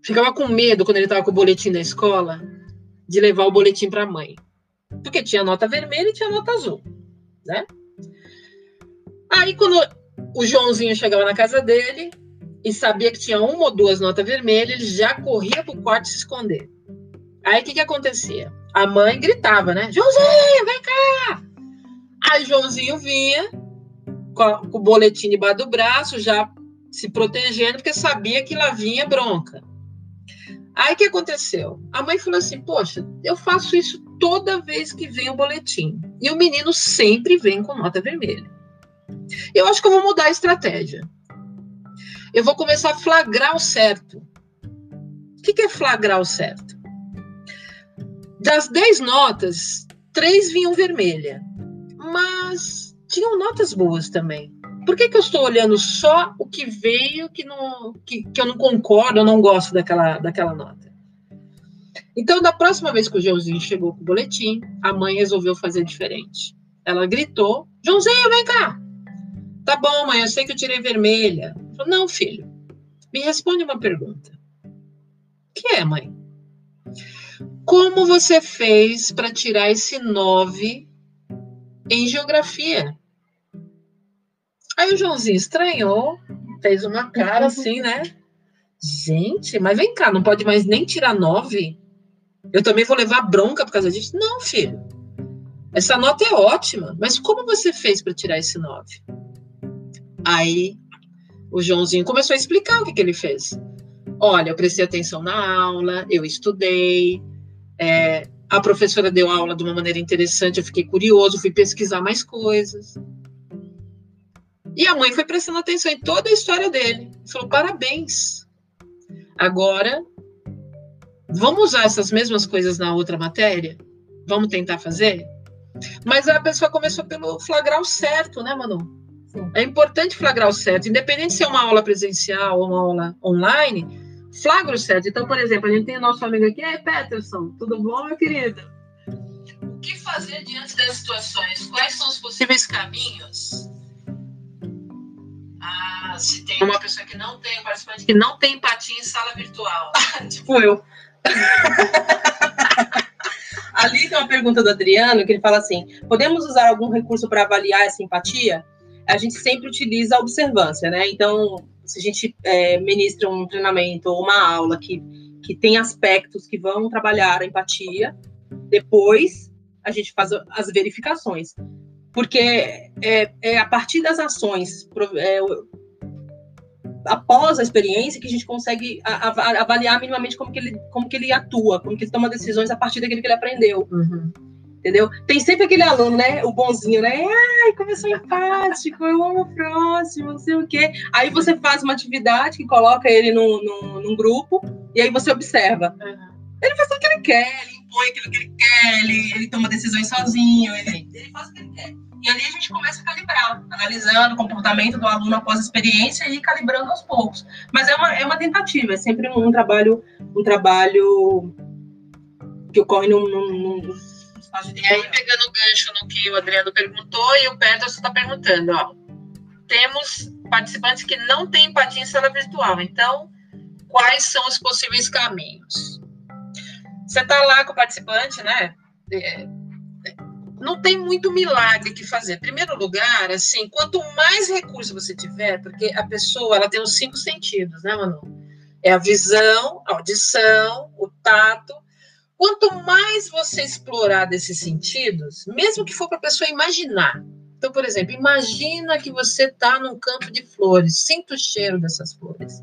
ficava com medo quando ele estava com o boletim da escola de levar o boletim para a mãe. Porque tinha nota vermelha e tinha nota azul, né? Aí quando o Joãozinho chegava na casa dele e sabia que tinha uma ou duas notas vermelhas, ele já corria pro quarto se esconder. Aí o que que acontecia? A mãe gritava, né? Joãozinho, vem cá! Aí Joãozinho vinha com, com o boletim debaixo do braço, já se protegendo, porque sabia que lá vinha bronca. Aí o que aconteceu? A mãe falou assim: Poxa, eu faço isso toda vez que vem o boletim. E o menino sempre vem com nota vermelha. Eu acho que eu vou mudar a estratégia. Eu vou começar a flagrar o certo. O que é flagrar o certo? Das 10 notas, três vinham vermelha. Mas tinham notas boas também. Por que, que eu estou olhando só o que veio que, não, que, que eu não concordo, eu não gosto daquela, daquela nota? Então, da próxima vez que o Joãozinho chegou com o boletim, a mãe resolveu fazer diferente. Ela gritou: Joãozinho, vem cá! Tá bom, mãe, eu sei que eu tirei vermelha. Falou, não, filho, me responde uma pergunta. Que é, mãe? Como você fez para tirar esse 9 em geografia? Aí o Joãozinho estranhou, fez uma cara assim, né? Gente, mas vem cá, não pode mais nem tirar nove? Eu também vou levar bronca por causa disso? Não, filho. Essa nota é ótima, mas como você fez para tirar esse nove? Aí o Joãozinho começou a explicar o que, que ele fez. Olha, eu prestei atenção na aula, eu estudei, é, a professora deu aula de uma maneira interessante, eu fiquei curioso, fui pesquisar mais coisas. E a mãe foi prestando atenção em toda a história dele. Falou: parabéns. Agora, vamos usar essas mesmas coisas na outra matéria? Vamos tentar fazer? Mas a pessoa começou pelo flagrar o certo, né, Manu? É importante flagrar o certo, independente se é uma aula presencial ou uma aula online, flagra o certo. Então, por exemplo, a gente tem o nosso amigo aqui, é Peterson, tudo bom, meu querido? O que fazer diante das situações? Quais são os possíveis caminhos? Ah, se tem uma pessoa que não tem, um participante que não tem empatia em sala virtual. tipo eu. Ali tem uma pergunta do Adriano que ele fala assim: podemos usar algum recurso para avaliar essa empatia? A gente sempre utiliza a observância, né? Então, se a gente é, ministra um treinamento ou uma aula que, que tem aspectos que vão trabalhar a empatia, depois a gente faz as verificações. Porque é, é a partir das ações, é, após a experiência, que a gente consegue avaliar minimamente como que, ele, como que ele atua, como que ele toma decisões a partir daquilo que ele aprendeu. Uhum entendeu? Tem sempre aquele aluno, né? O bonzinho, né? Ai, como eu sou empático, eu amo o próximo, não sei o quê. Aí você faz uma atividade que coloca ele num, num, num grupo e aí você observa. Uhum. Ele faz o que ele quer, ele impõe aquilo que ele quer, ele, ele toma decisões sozinho, ele, ele faz o que ele quer. E ali a gente começa a calibrar, analisando o comportamento do aluno após a experiência e calibrando aos poucos. Mas é uma, é uma tentativa, é sempre um, trabalho, um trabalho que ocorre num, num, num e aí, pegando o gancho no que o Adriano perguntou, e o Peterson está perguntando, ó, temos participantes que não têm empatia em sala virtual, então, quais são os possíveis caminhos? Você está lá com o participante, né? É, não tem muito milagre que fazer. Em primeiro lugar, assim, quanto mais recurso você tiver, porque a pessoa ela tem os cinco sentidos, né, Manu? É a visão, a audição, o tato Quanto mais você explorar desses sentidos, mesmo que for para a pessoa imaginar. Então, por exemplo, imagina que você está num campo de flores, sinta o cheiro dessas flores.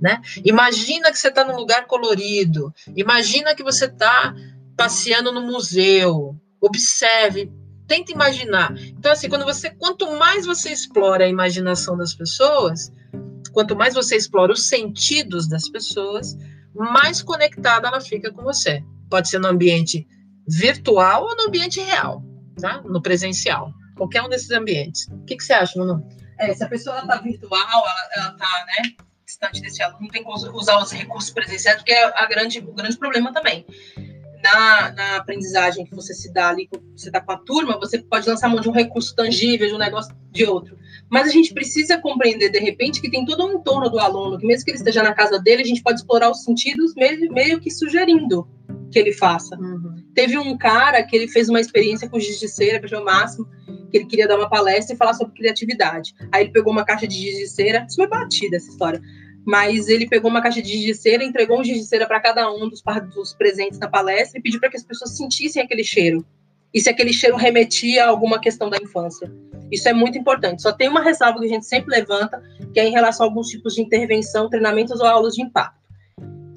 Né? Imagina que você está num lugar colorido. Imagina que você está passeando no museu. Observe, tenta imaginar. Então, assim, quando você, quanto mais você explora a imaginação das pessoas, quanto mais você explora os sentidos das pessoas, mais conectada ela fica com você. Pode ser no ambiente virtual ou no ambiente real, tá? No presencial. Qualquer um desses ambientes. O que, que você acha, Manu? É, se a pessoa está virtual, ela, está né, distante desse aluno, tem como usar os recursos presenciais, porque é a grande, o grande problema também. Na, na aprendizagem que você se dá ali, você está com a turma, você pode lançar mão de um recurso tangível, de um negócio de outro. Mas a gente precisa compreender, de repente, que tem todo um entorno do aluno, que mesmo que ele esteja na casa dele, a gente pode explorar os sentidos meio, meio que sugerindo que ele faça. Uhum. Teve um cara que ele fez uma experiência com giz de cera, que o máximo, que ele queria dar uma palestra e falar sobre criatividade. Aí ele pegou uma caixa de giz de cera, isso foi batida essa história, mas ele pegou uma caixa de giz de cera, entregou um giz de cera para cada um dos, dos presentes na palestra e pediu para que as pessoas sentissem aquele cheiro. E se aquele cheiro remetia a alguma questão da infância. Isso é muito importante. Só tem uma ressalva que a gente sempre levanta, que é em relação a alguns tipos de intervenção, treinamentos ou aulas de impacto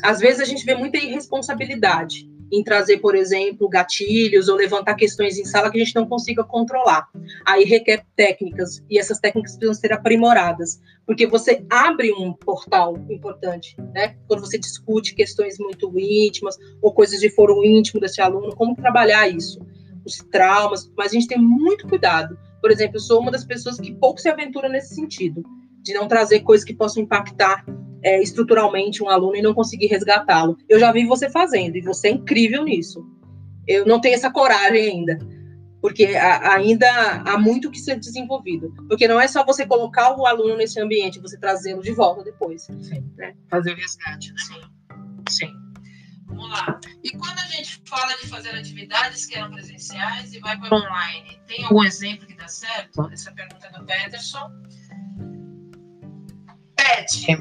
às vezes a gente vê muita irresponsabilidade em trazer, por exemplo, gatilhos ou levantar questões em sala que a gente não consiga controlar. Aí requer técnicas e essas técnicas precisam ser aprimoradas, porque você abre um portal importante, né? Quando você discute questões muito íntimas ou coisas de foro íntimo desse aluno, como trabalhar isso, os traumas, mas a gente tem muito cuidado. Por exemplo, eu sou uma das pessoas que pouco se aventura nesse sentido, de não trazer coisas que possam impactar é, estruturalmente um aluno e não conseguir resgatá-lo. Eu já vi você fazendo e você é incrível nisso. Eu não tenho essa coragem ainda, porque a, ainda há muito que ser desenvolvido. Porque não é só você colocar o aluno nesse ambiente, você trazê-lo de volta depois. Sim. Né? Fazer o resgate. Né? Sim. Sim. Vamos lá. E quando a gente fala de fazer atividades que eram presenciais e vai para online, tem algum exemplo que dá certo? Essa pergunta é do Peterson. Pet,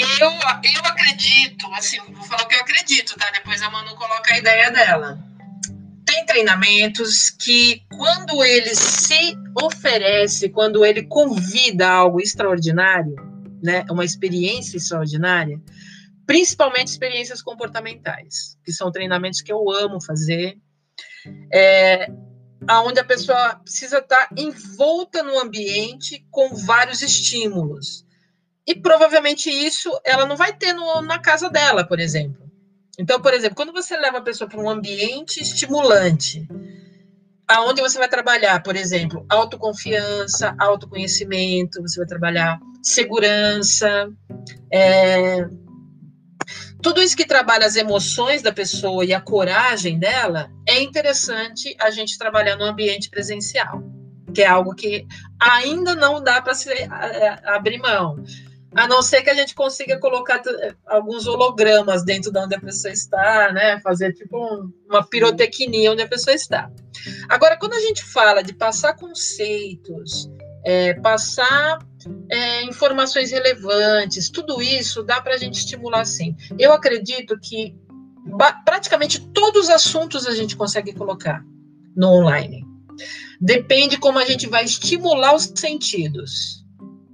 eu, eu acredito, assim, vou falar o que eu acredito, tá? Depois a Manu coloca a ideia dela. Tem treinamentos que, quando ele se oferece, quando ele convida algo extraordinário, né, uma experiência extraordinária, principalmente experiências comportamentais, que são treinamentos que eu amo fazer, é, aonde a pessoa precisa estar envolta no ambiente com vários estímulos. E provavelmente isso ela não vai ter no, na casa dela, por exemplo. Então, por exemplo, quando você leva a pessoa para um ambiente estimulante, aonde você vai trabalhar, por exemplo, autoconfiança, autoconhecimento, você vai trabalhar segurança, é, tudo isso que trabalha as emoções da pessoa e a coragem dela, é interessante a gente trabalhar no ambiente presencial, que é algo que ainda não dá para se abrir mão. A não ser que a gente consiga colocar alguns hologramas dentro de onde a pessoa está, né? Fazer tipo um, uma pirotecnia onde a pessoa está. Agora, quando a gente fala de passar conceitos, é, passar é, informações relevantes, tudo isso dá para a gente estimular sim. Eu acredito que praticamente todos os assuntos a gente consegue colocar no online. Depende como a gente vai estimular os sentidos,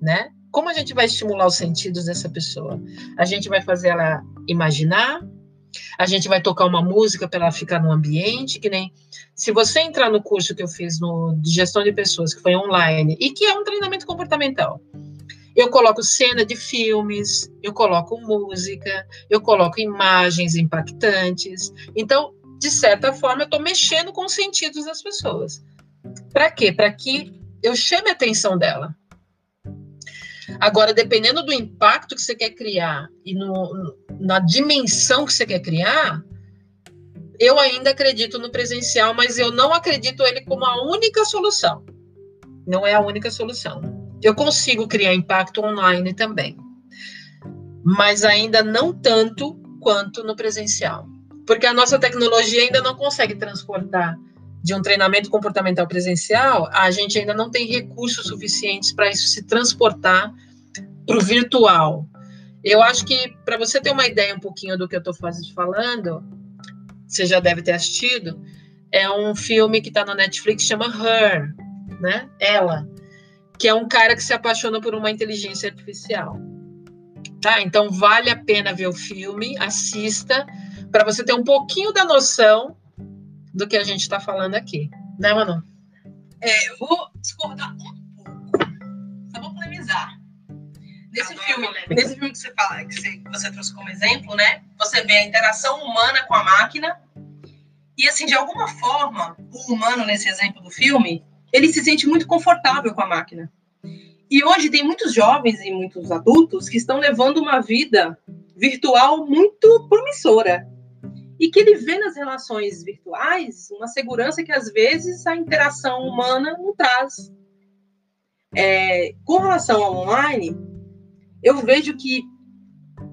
né? Como a gente vai estimular os sentidos dessa pessoa? A gente vai fazer ela imaginar, a gente vai tocar uma música para ela ficar no ambiente, que nem se você entrar no curso que eu fiz no, de gestão de pessoas, que foi online, e que é um treinamento comportamental. Eu coloco cena de filmes, eu coloco música, eu coloco imagens impactantes. Então, de certa forma, eu estou mexendo com os sentidos das pessoas. Para quê? Para que eu chame a atenção dela. Agora, dependendo do impacto que você quer criar e no, na dimensão que você quer criar, eu ainda acredito no presencial, mas eu não acredito ele como a única solução. Não é a única solução. Eu consigo criar impacto online também, mas ainda não tanto quanto no presencial, porque a nossa tecnologia ainda não consegue transportar de um treinamento comportamental presencial, a gente ainda não tem recursos suficientes para isso se transportar para o virtual. Eu acho que, para você ter uma ideia um pouquinho do que eu estou falando, você já deve ter assistido, é um filme que está na Netflix, chama Her, né? Ela, que é um cara que se apaixona por uma inteligência artificial. Tá? Então, vale a pena ver o filme, assista, para você ter um pouquinho da noção do que a gente está falando aqui. Né, Manu? É, eu vou discordar um pouco. Só vou polemizar. Nesse filme, nesse filme que você fala, que você, que você trouxe como exemplo, né? Você vê a interação humana com a máquina. E assim, de alguma forma, o humano, nesse exemplo do filme, ele se sente muito confortável com a máquina. E hoje tem muitos jovens e muitos adultos que estão levando uma vida virtual muito promissora e que ele vê nas relações virtuais uma segurança que às vezes a interação humana não traz. É, com relação ao online, eu vejo que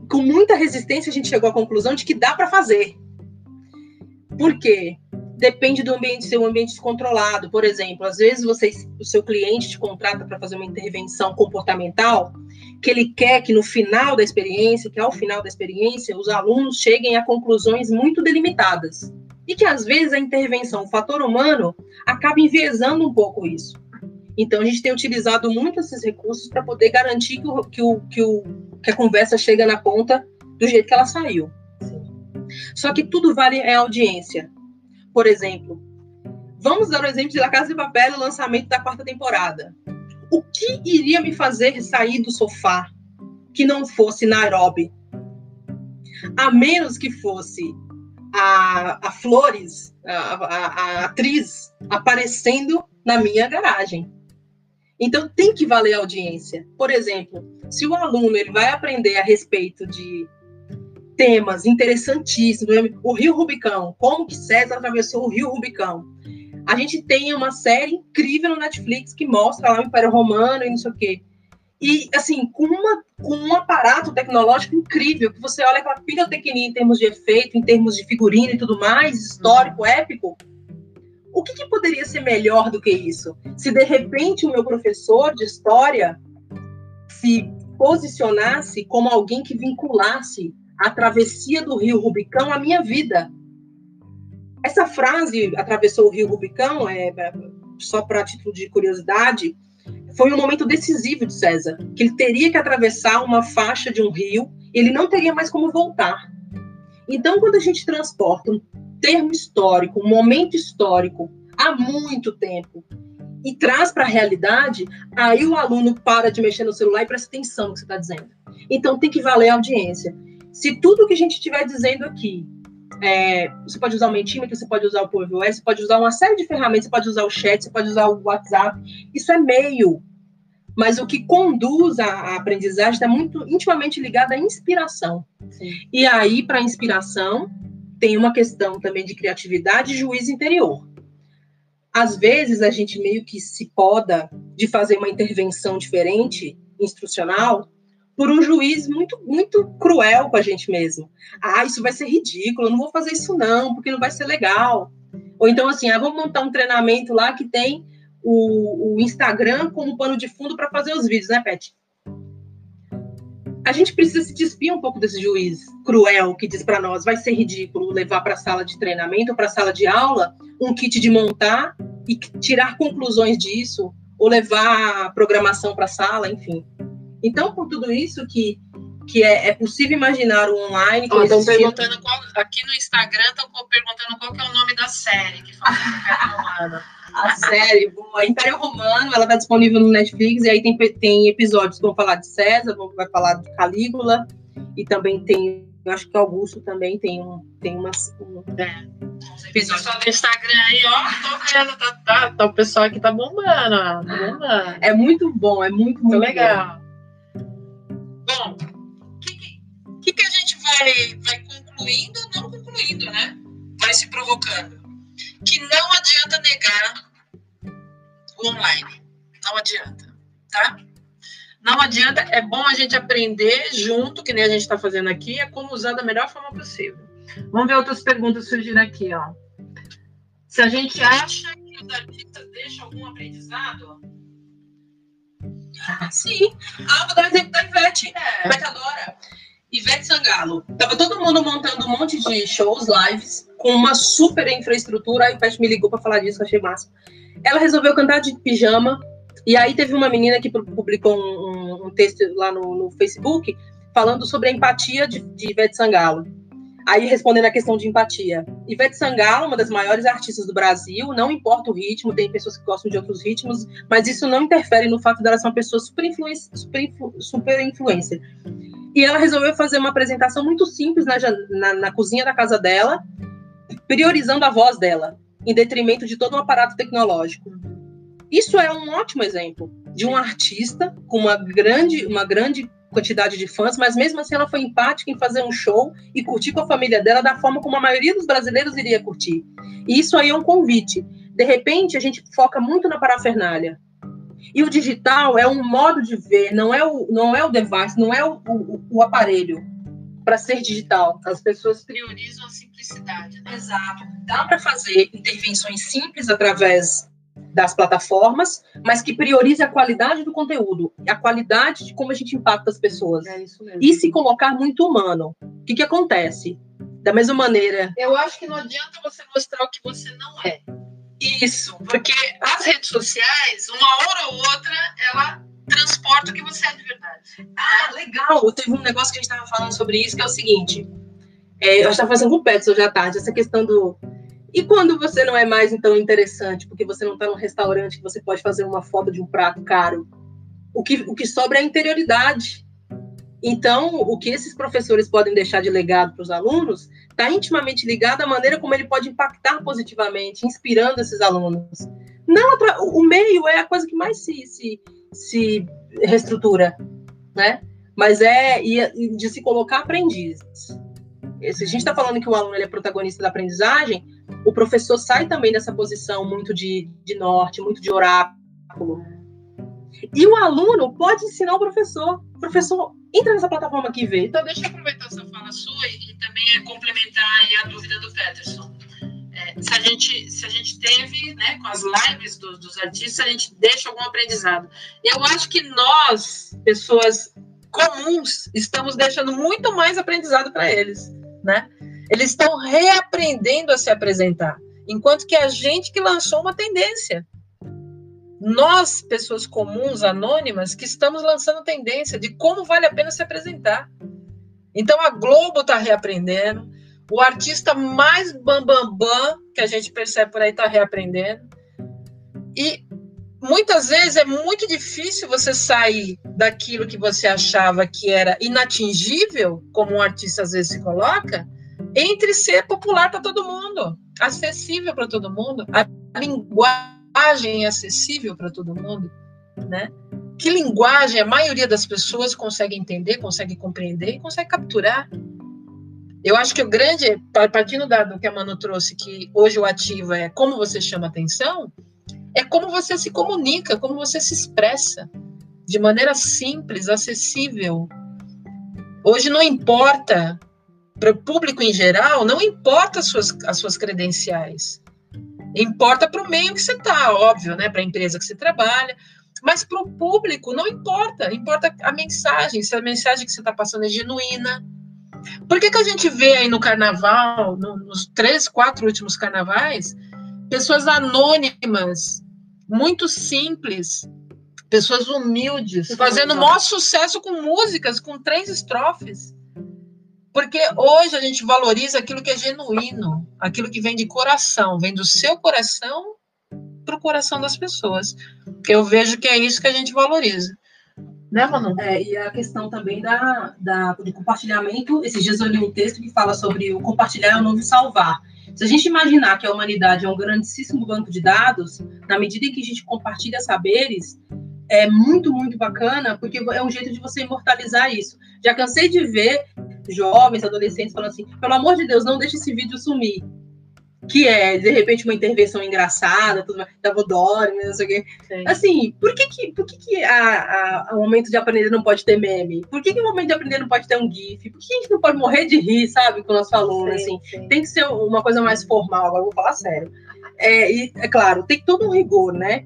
com muita resistência a gente chegou à conclusão de que dá para fazer. Por quê? Depende do ambiente, ser um ambiente descontrolado. Por exemplo, às vezes você, o seu cliente te contrata para fazer uma intervenção comportamental que ele quer que no final da experiência, que ao final da experiência, os alunos cheguem a conclusões muito delimitadas. E que às vezes a intervenção, o fator humano, acaba enviesando um pouco isso. Então a gente tem utilizado muito esses recursos para poder garantir que, o, que, o, que, o, que a conversa chega na ponta do jeito que ela saiu. Só que tudo vale é audiência. Por exemplo, vamos dar o exemplo de La Casa de Papel, o lançamento da quarta temporada o que iria me fazer sair do sofá que não fosse Nairobi? A menos que fosse a, a Flores, a, a, a atriz, aparecendo na minha garagem. Então tem que valer a audiência. Por exemplo, se o aluno ele vai aprender a respeito de temas interessantíssimos, o Rio Rubicão, como que César atravessou o Rio Rubicão, a gente tem uma série incrível no Netflix que mostra lá o Império Romano e não sei o quê. E, assim, com, uma, com um aparato tecnológico incrível, que você olha aquela pirotecnia em termos de efeito, em termos de figurino e tudo mais, histórico, uhum. épico. O que, que poderia ser melhor do que isso? Se, de repente, o meu professor de história se posicionasse como alguém que vinculasse a travessia do rio Rubicão à minha vida, essa frase atravessou o rio Rubicão, é, é só para título de curiosidade, foi um momento decisivo de César, que ele teria que atravessar uma faixa de um rio, e ele não teria mais como voltar. Então, quando a gente transporta um termo histórico, um momento histórico, há muito tempo, e traz para a realidade, aí o aluno para de mexer no celular e presta atenção no que você está dizendo. Então, tem que valer a audiência. Se tudo que a gente estiver dizendo aqui é, você pode usar o Mentimeter, você pode usar o PowerPoint, você pode usar uma série de ferramentas, você pode usar o chat, você pode usar o WhatsApp. Isso é meio. mas o que conduz à aprendizagem está muito intimamente ligado à inspiração. Sim. E aí, para a inspiração, tem uma questão também de criatividade e juízo interior. Às vezes, a gente meio que se poda de fazer uma intervenção diferente, instrucional, por um juiz muito, muito cruel com a gente mesmo. Ah, isso vai ser ridículo, não vou fazer isso não, porque não vai ser legal. Ou então, assim, ah, vamos montar um treinamento lá que tem o, o Instagram como pano de fundo para fazer os vídeos, né, Pet? A gente precisa se despir um pouco desse juiz cruel que diz para nós vai ser ridículo levar para a sala de treinamento, para a sala de aula, um kit de montar e tirar conclusões disso, ou levar programação para a sala, enfim. Então, por tudo isso que que é, é, possível imaginar o online. Estão perguntando qual, aqui no Instagram estão perguntando qual é o nome da série que fala do Império Romano. A série, boa. Império Romano, ela está disponível no Netflix, e aí tem, tem episódios que vão falar de César, vai falar de Calígula, e também tem, eu acho que Augusto também tem, um, tem umas. Um, é. Episódios no Instagram aí, ó, tô vendo, tá, tá, tá, o pessoal aqui tá bombando, ó, tá bombando. É muito bom, é muito, muito, muito legal. Bom, o que, que, que a gente vai, vai concluindo, não concluindo, né? Vai se provocando que não adianta negar o online. Não adianta, tá? Não adianta, é bom a gente aprender junto, que nem a gente está fazendo aqui, é como usar da melhor forma possível. Vamos ver outras perguntas surgindo aqui, ó. Se a gente acha que os artistas deixam algum aprendizado? Sim. Ah, vou dar um exemplo da Ivete. É. Ivete adora. Ivete Sangalo. Tava todo mundo montando um monte de shows, lives, com uma super infraestrutura. A Ivete me ligou para falar disso, eu achei massa. Ela resolveu cantar de pijama. E aí teve uma menina que publicou um, um, um texto lá no, no, Facebook falando sobre a empatia de, de Ivete Sangalo. Aí respondendo a questão de empatia. Ivete Sangalo, uma das maiores artistas do Brasil, não importa o ritmo, tem pessoas que gostam de outros ritmos, mas isso não interfere no fato dela ser uma pessoa super, influência, super, influ, super influencer. E ela resolveu fazer uma apresentação muito simples na, na, na cozinha da casa dela, priorizando a voz dela, em detrimento de todo um aparato tecnológico. Isso é um ótimo exemplo de um artista com uma grande, uma grande quantidade de fãs, mas mesmo assim ela foi empática em fazer um show e curtir com a família dela da forma como a maioria dos brasileiros iria curtir. E isso aí é um convite. De repente, a gente foca muito na parafernália. E o digital é um modo de ver, não é o, não é o device, não é o, o, o aparelho para ser digital. As pessoas priorizam a simplicidade. Né? Exato. Dá para fazer intervenções simples através das plataformas, mas que priorize a qualidade do conteúdo, a qualidade de como a gente impacta as pessoas. É isso mesmo. E se colocar muito humano. O que, que acontece? Da mesma maneira. Eu acho que não adianta você mostrar o que você não é. Isso, porque as redes sociais, uma hora ou outra, ela transporta o que você é de verdade. Ah, legal! Teve um negócio que a gente estava falando sobre isso, que é o seguinte. É, eu estava fazendo com o Pets hoje à tarde, essa questão do. E quando você não é mais então interessante, porque você não está num restaurante que você pode fazer uma foto de um prato caro, o que, o que sobra é a interioridade. Então, o que esses professores podem deixar de legado para os alunos está intimamente ligado à maneira como ele pode impactar positivamente, inspirando esses alunos. Não o meio é a coisa que mais se, se, se reestrutura, né? Mas é de se colocar aprendizes. Se a gente está falando que o aluno é protagonista da aprendizagem, o professor sai também dessa posição muito de, de norte, muito de oráculo. E o aluno pode ensinar o professor. O professor entra nessa plataforma aqui e vê. Então, deixa eu aproveitar essa fala sua e, também complementar a dúvida do Peterson. É, se, a gente, se a gente teve, né, com as lives dos, dos artistas, a gente deixa algum aprendizado. Eu acho que nós, pessoas comuns, estamos deixando muito mais aprendizado para eles, né? Eles estão reaprendendo a se apresentar, enquanto que a gente que lançou uma tendência nós, pessoas comuns, anônimas, que estamos lançando tendência de como vale a pena se apresentar. Então a Globo está reaprendendo, o artista mais bambambam bam, bam, que a gente percebe por aí está reaprendendo. E muitas vezes é muito difícil você sair daquilo que você achava que era inatingível, como um artista às vezes se coloca, entre ser popular para todo mundo, acessível para todo mundo, a linguagem acessível para todo mundo, né? que linguagem a maioria das pessoas consegue entender, consegue compreender e consegue capturar. Eu acho que o grande, partindo do que a Manu trouxe, que hoje o ativo é como você chama atenção, é como você se comunica, como você se expressa, de maneira simples, acessível. Hoje não importa, para o público em geral, não importa as suas, as suas credenciais. Importa para o meio que você está, óbvio, né? para a empresa que você trabalha, mas para o público não importa, importa a mensagem, se a mensagem que você está passando é genuína, por que, que a gente vê aí no carnaval, no, nos três, quatro últimos carnavais, pessoas anônimas, muito simples, pessoas humildes, fazendo o maior sucesso com músicas, com três estrofes? Porque hoje a gente valoriza aquilo que é genuíno, aquilo que vem de coração, vem do seu coração para o coração das pessoas. Eu vejo que é isso que a gente valoriza. Né, Manu? É, e a questão também da, da, do compartilhamento. Esses dias eu li um texto que fala sobre o compartilhar é o novo salvar. Se a gente imaginar que a humanidade é um grandíssimo banco de dados, na medida em que a gente compartilha saberes, é muito, muito bacana, porque é um jeito de você imortalizar isso. Já cansei de ver jovens, adolescentes falando assim: pelo amor de Deus, não deixe esse vídeo sumir que é, de repente, uma intervenção engraçada, tudo mais, da Vodori, não sei o quê. Sim. Assim, por que que, por que, que a, a, o momento de aprender não pode ter meme? Por que, que o momento de aprender não pode ter um GIF? Por que a gente não pode morrer de rir, sabe, com o nosso aluno, sim, assim? Sim. Tem que ser uma coisa mais formal, agora vou falar sério. É, e, é claro, tem todo um rigor, né?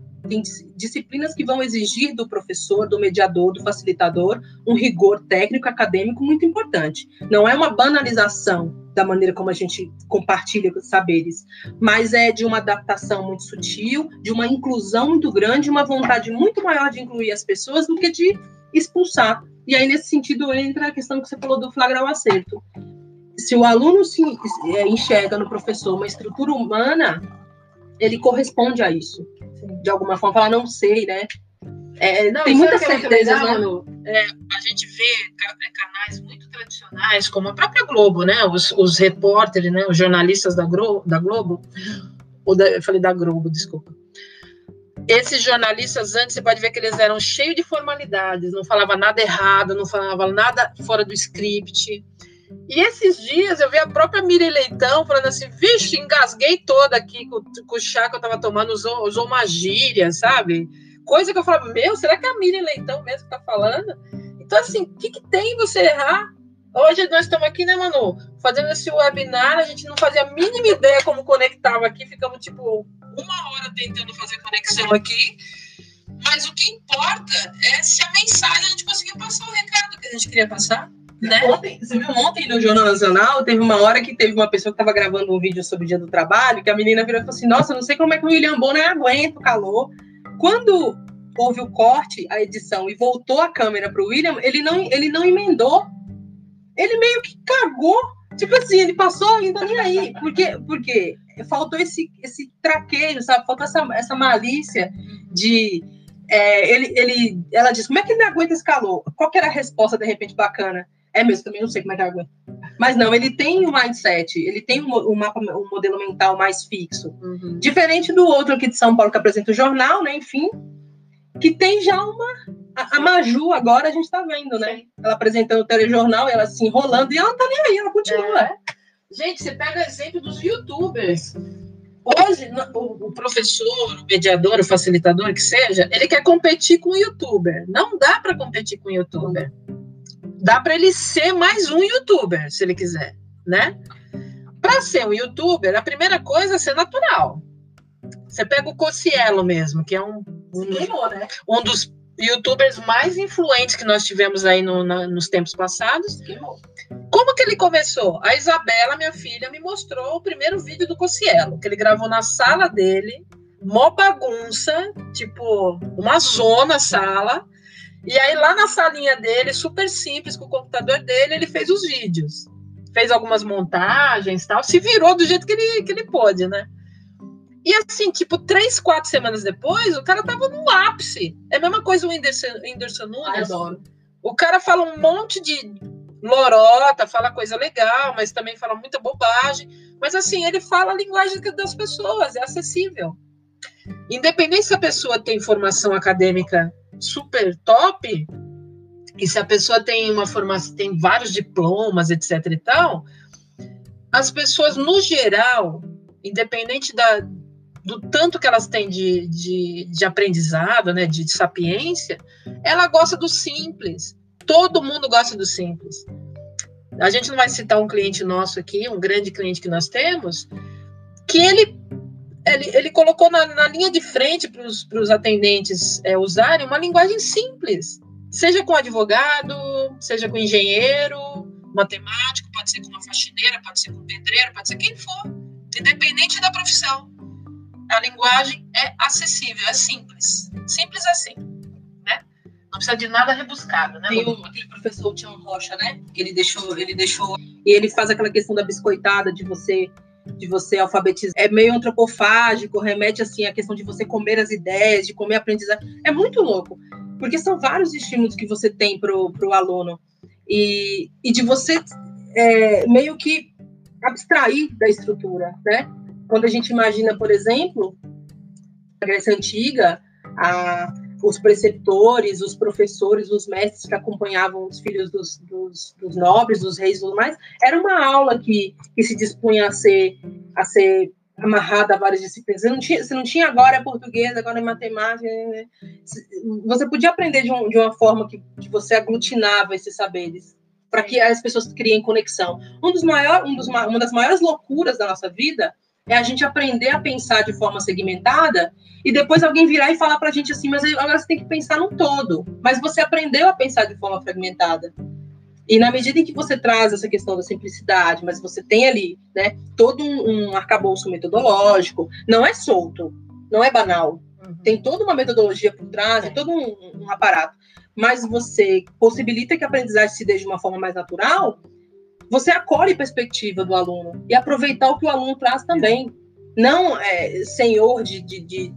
Disciplinas que vão exigir do professor, do mediador, do facilitador, um rigor técnico acadêmico muito importante. Não é uma banalização da maneira como a gente compartilha saberes, mas é de uma adaptação muito sutil, de uma inclusão muito grande, uma vontade muito maior de incluir as pessoas do que de expulsar. E aí, nesse sentido, entra a questão que você falou do flagrar o acerto. Se o aluno se é, enxerga no professor uma estrutura humana, ele corresponde a isso de alguma forma, falar, não sei, né? É, não, tem muita certeza, é mano. É, a gente vê é, canais muito tradicionais, como a própria Globo, né? Os, os repórteres, né? Os jornalistas da, Gro da Globo, ou da, eu falei da Globo, desculpa. Esses jornalistas antes, você pode ver que eles eram cheios de formalidades, não falava nada errado, não falava nada fora do script. E esses dias eu vi a própria Miriam Leitão falando assim: vixe, engasguei toda aqui com, com o chá que eu tava tomando, usou, usou uma gíria, sabe? Coisa que eu falava: meu, será que é a Miriam Leitão mesmo que tá falando? Então, assim, o que, que tem você errar? Hoje nós estamos aqui, né, Manu? Fazendo esse webinar, a gente não fazia a mínima ideia como conectava aqui, ficamos tipo uma hora tentando fazer conexão aqui. Mas o que importa é se a mensagem a gente conseguiu passar o recado que a gente queria passar. Né? Ontem, você viu ontem no Jornal Nacional, teve uma hora que teve uma pessoa que estava gravando um vídeo sobre o dia do trabalho, que a menina virou e falou assim: Nossa, não sei como é que o William Bonner aguenta o calor. Quando houve o corte, a edição, e voltou a câmera para o William, ele não, ele não emendou. Ele meio que cagou. Tipo assim, ele passou ainda nem aí. Porque, porque faltou esse, esse traquejo, sabe? Faltou essa, essa malícia de. É, ele, ele, ela disse: Como é que ele aguenta esse calor? Qual que era a resposta, de repente, bacana? É mesmo, também não sei como é que é aguenta. Mas não, ele tem um mindset, ele tem um, mapa, um modelo mental mais fixo. Uhum. Diferente do outro aqui de São Paulo que apresenta o jornal, né? Enfim, que tem já uma. A, a Maju, agora a gente tá vendo, né? Sim. Ela apresentando o telejornal, ela se enrolando e ela não tá nem aí, ela continua. É. Gente, você pega o exemplo dos youtubers. Hoje, o professor, o mediador, o facilitador, que seja, ele quer competir com o youtuber. Não dá para competir com o youtuber dá para ele ser mais um youtuber, se ele quiser, né? Para ser um youtuber, a primeira coisa é ser natural. Você pega o Cocielo mesmo, que é um, um, Queimou, né? um dos youtubers mais influentes que nós tivemos aí no, na, nos tempos passados. Queimou. Como que ele começou? A Isabela, minha filha, me mostrou o primeiro vídeo do Cocielo, que ele gravou na sala dele, mó bagunça, tipo, uma zona sala, e aí, lá na salinha dele, super simples, com o computador dele, ele fez os vídeos. Fez algumas montagens tal, se virou do jeito que ele, que ele pôde, né? E assim, tipo, três, quatro semanas depois, o cara tava no ápice. É a mesma coisa o Whindersson, Whindersson Nunes. Adoro. O cara fala um monte de lorota, fala coisa legal, mas também fala muita bobagem. Mas assim, ele fala a linguagem das pessoas, é acessível. Independente se a pessoa tem formação acadêmica super top, e se a pessoa tem uma formação, tem vários diplomas, etc e tal, as pessoas, no geral, independente da, do tanto que elas têm de, de, de aprendizado, né, de, de sapiência, ela gosta do simples. Todo mundo gosta do simples. A gente não vai citar um cliente nosso aqui, um grande cliente que nós temos, que ele ele, ele colocou na, na, linha de frente para os atendentes é, usarem uma linguagem simples, seja com advogado, seja com engenheiro, matemático, pode ser com uma faxineira, pode ser com pedreiro, pode ser quem for, independente da profissão. A linguagem é acessível, é simples, simples assim, né? Não precisa de nada rebuscado, né? Tem um, aquele professor Tião Rocha, né? Ele deixou, ele deixou e ele faz aquela questão da biscoitada de você de você alfabetizar. É meio antropofágico, remete assim à questão de você comer as ideias, de comer aprendizagem. É muito louco, porque são vários estímulos que você tem para o aluno. E, e de você é, meio que abstrair da estrutura, né? Quando a gente imagina, por exemplo, a Grécia Antiga, a os preceptores, os professores, os mestres que acompanhavam os filhos dos, dos, dos nobres, dos reis e tudo mais, era uma aula que, que se dispunha a ser, a ser amarrada a várias disciplinas. Você não tinha, você não tinha agora é português, agora é matemática. Né? Você podia aprender de, um, de uma forma que, que você aglutinava esses saberes para que as pessoas criem conexão. Um dos maior, um dos, uma das maiores loucuras da nossa vida é a gente aprender a pensar de forma segmentada e depois alguém virar e falar para a gente assim, mas agora você tem que pensar no todo. Mas você aprendeu a pensar de forma fragmentada. E na medida em que você traz essa questão da simplicidade, mas você tem ali né, todo um, um arcabouço metodológico, não é solto, não é banal. Uhum. Tem toda uma metodologia por trás, tem todo um, um aparato. Mas você possibilita que a aprendizagem se dê de uma forma mais natural, você acolhe a perspectiva do aluno e aproveitar o que o aluno traz também. Não é senhor de, de, de,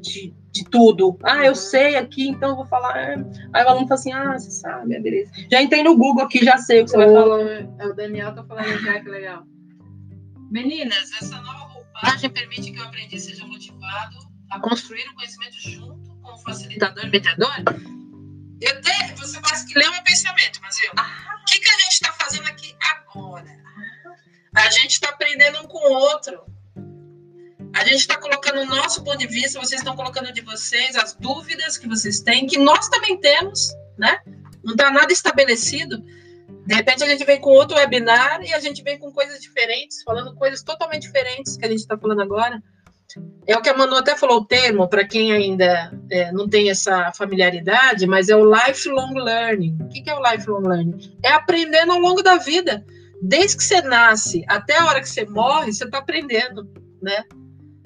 de, de tudo. Ah, eu sei aqui, então eu vou falar. Aí o aluno fala assim: ah, você sabe, é beleza. Já entrei no Google aqui, já sei o que você o, vai falar. É o Daniel tá falando já, que legal. Meninas, essa nova roupagem permite que o aprendiz seja motivado a construir o conhecimento junto com o facilitador e mediador? Eu te, você quase que o meu pensamento, mas eu. O que, que a gente está fazendo aqui agora? A gente está aprendendo um com o outro. A gente está colocando o nosso ponto de vista, vocês estão colocando de vocês as dúvidas que vocês têm, que nós também temos, né? Não está nada estabelecido. De repente a gente vem com outro webinar e a gente vem com coisas diferentes, falando coisas totalmente diferentes que a gente está falando agora. É o que a Manu até falou o termo, para quem ainda é, não tem essa familiaridade, mas é o lifelong learning. O que é o lifelong learning? É aprendendo ao longo da vida. Desde que você nasce até a hora que você morre, você está aprendendo, né?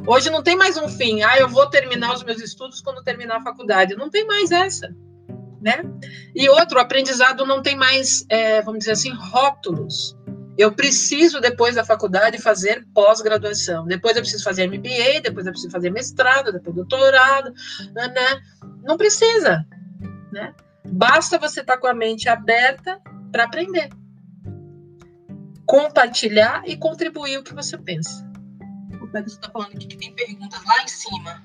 Hoje não tem mais um fim. Ah, eu vou terminar os meus estudos quando terminar a faculdade. Não tem mais essa, né? E outro, o aprendizado não tem mais, é, vamos dizer assim, rótulos. Eu preciso, depois da faculdade, fazer pós-graduação. Depois eu preciso fazer MBA, depois eu preciso fazer mestrado, depois doutorado. Né? né? Não precisa. Né? Basta você estar tá com a mente aberta para aprender. Compartilhar e contribuir o que você pensa. O Pedro está falando aqui que tem perguntas lá em cima.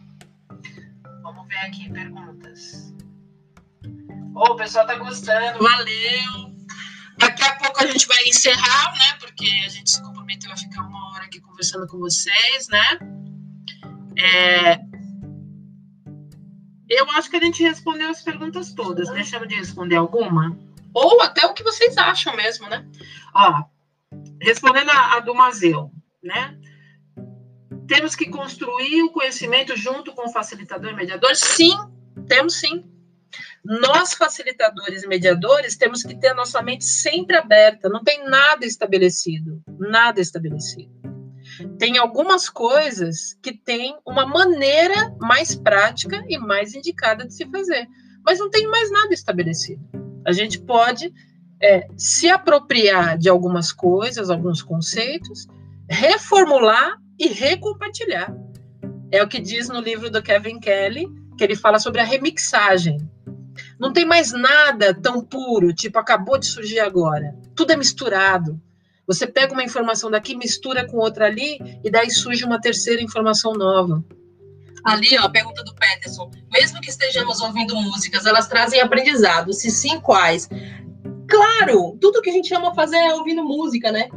Vamos ver aqui, perguntas. Oh, o pessoal está gostando, valeu! Daqui a pouco a gente vai encerrar, né? Porque a gente se comprometeu a ficar uma hora aqui conversando com vocês, né? É... Eu acho que a gente respondeu as perguntas todas. Deixamos de responder alguma? Ou até o que vocês acham mesmo, né? Ó, respondendo a, a do Mazeu, né? Temos que construir o conhecimento junto com o facilitador e mediador? Sim, temos sim. Nós, facilitadores e mediadores, temos que ter a nossa mente sempre aberta, não tem nada estabelecido, nada estabelecido. Tem algumas coisas que têm uma maneira mais prática e mais indicada de se fazer, mas não tem mais nada estabelecido. A gente pode é, se apropriar de algumas coisas, alguns conceitos, reformular e recompartilhar. É o que diz no livro do Kevin Kelly, que ele fala sobre a remixagem. Não tem mais nada tão puro, tipo, acabou de surgir agora. Tudo é misturado. Você pega uma informação daqui, mistura com outra ali, e daí surge uma terceira informação nova. Ali, ó, pergunta do Peterson. Mesmo que estejamos ouvindo músicas, elas trazem aprendizado. Se sim, quais? Claro, tudo que a gente ama fazer é ouvindo música, né?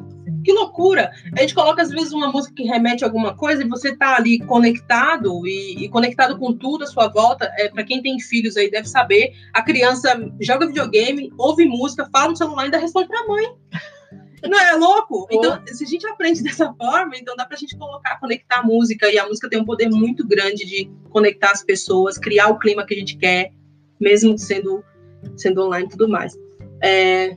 Que loucura! A gente coloca às vezes uma música que remete a alguma coisa e você tá ali conectado e, e conectado com tudo à sua volta. É, para quem tem filhos aí deve saber, a criança joga videogame, ouve música, fala no celular e ainda responde para a mãe. Não é louco? Então, se a gente aprende dessa forma, então dá pra gente colocar, conectar a música, e a música tem um poder muito grande de conectar as pessoas, criar o clima que a gente quer, mesmo sendo, sendo online e tudo mais. É,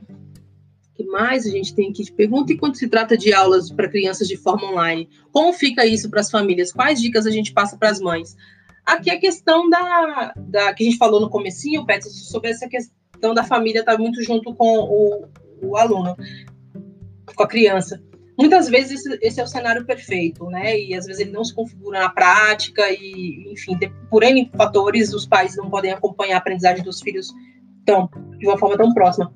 que mais a gente tem aqui de pergunta? E quando se trata de aulas para crianças de forma online, como fica isso para as famílias? Quais dicas a gente passa para as mães? Aqui a questão da, da que a gente falou no comecinho, Peterson, sobre essa questão da família estar tá muito junto com o, o aluno com a criança. Muitas vezes esse, esse, é o cenário perfeito, né? E às vezes ele não se configura na prática e, enfim, por N fatores, os pais não podem acompanhar a aprendizagem dos filhos tão, de uma forma tão próxima.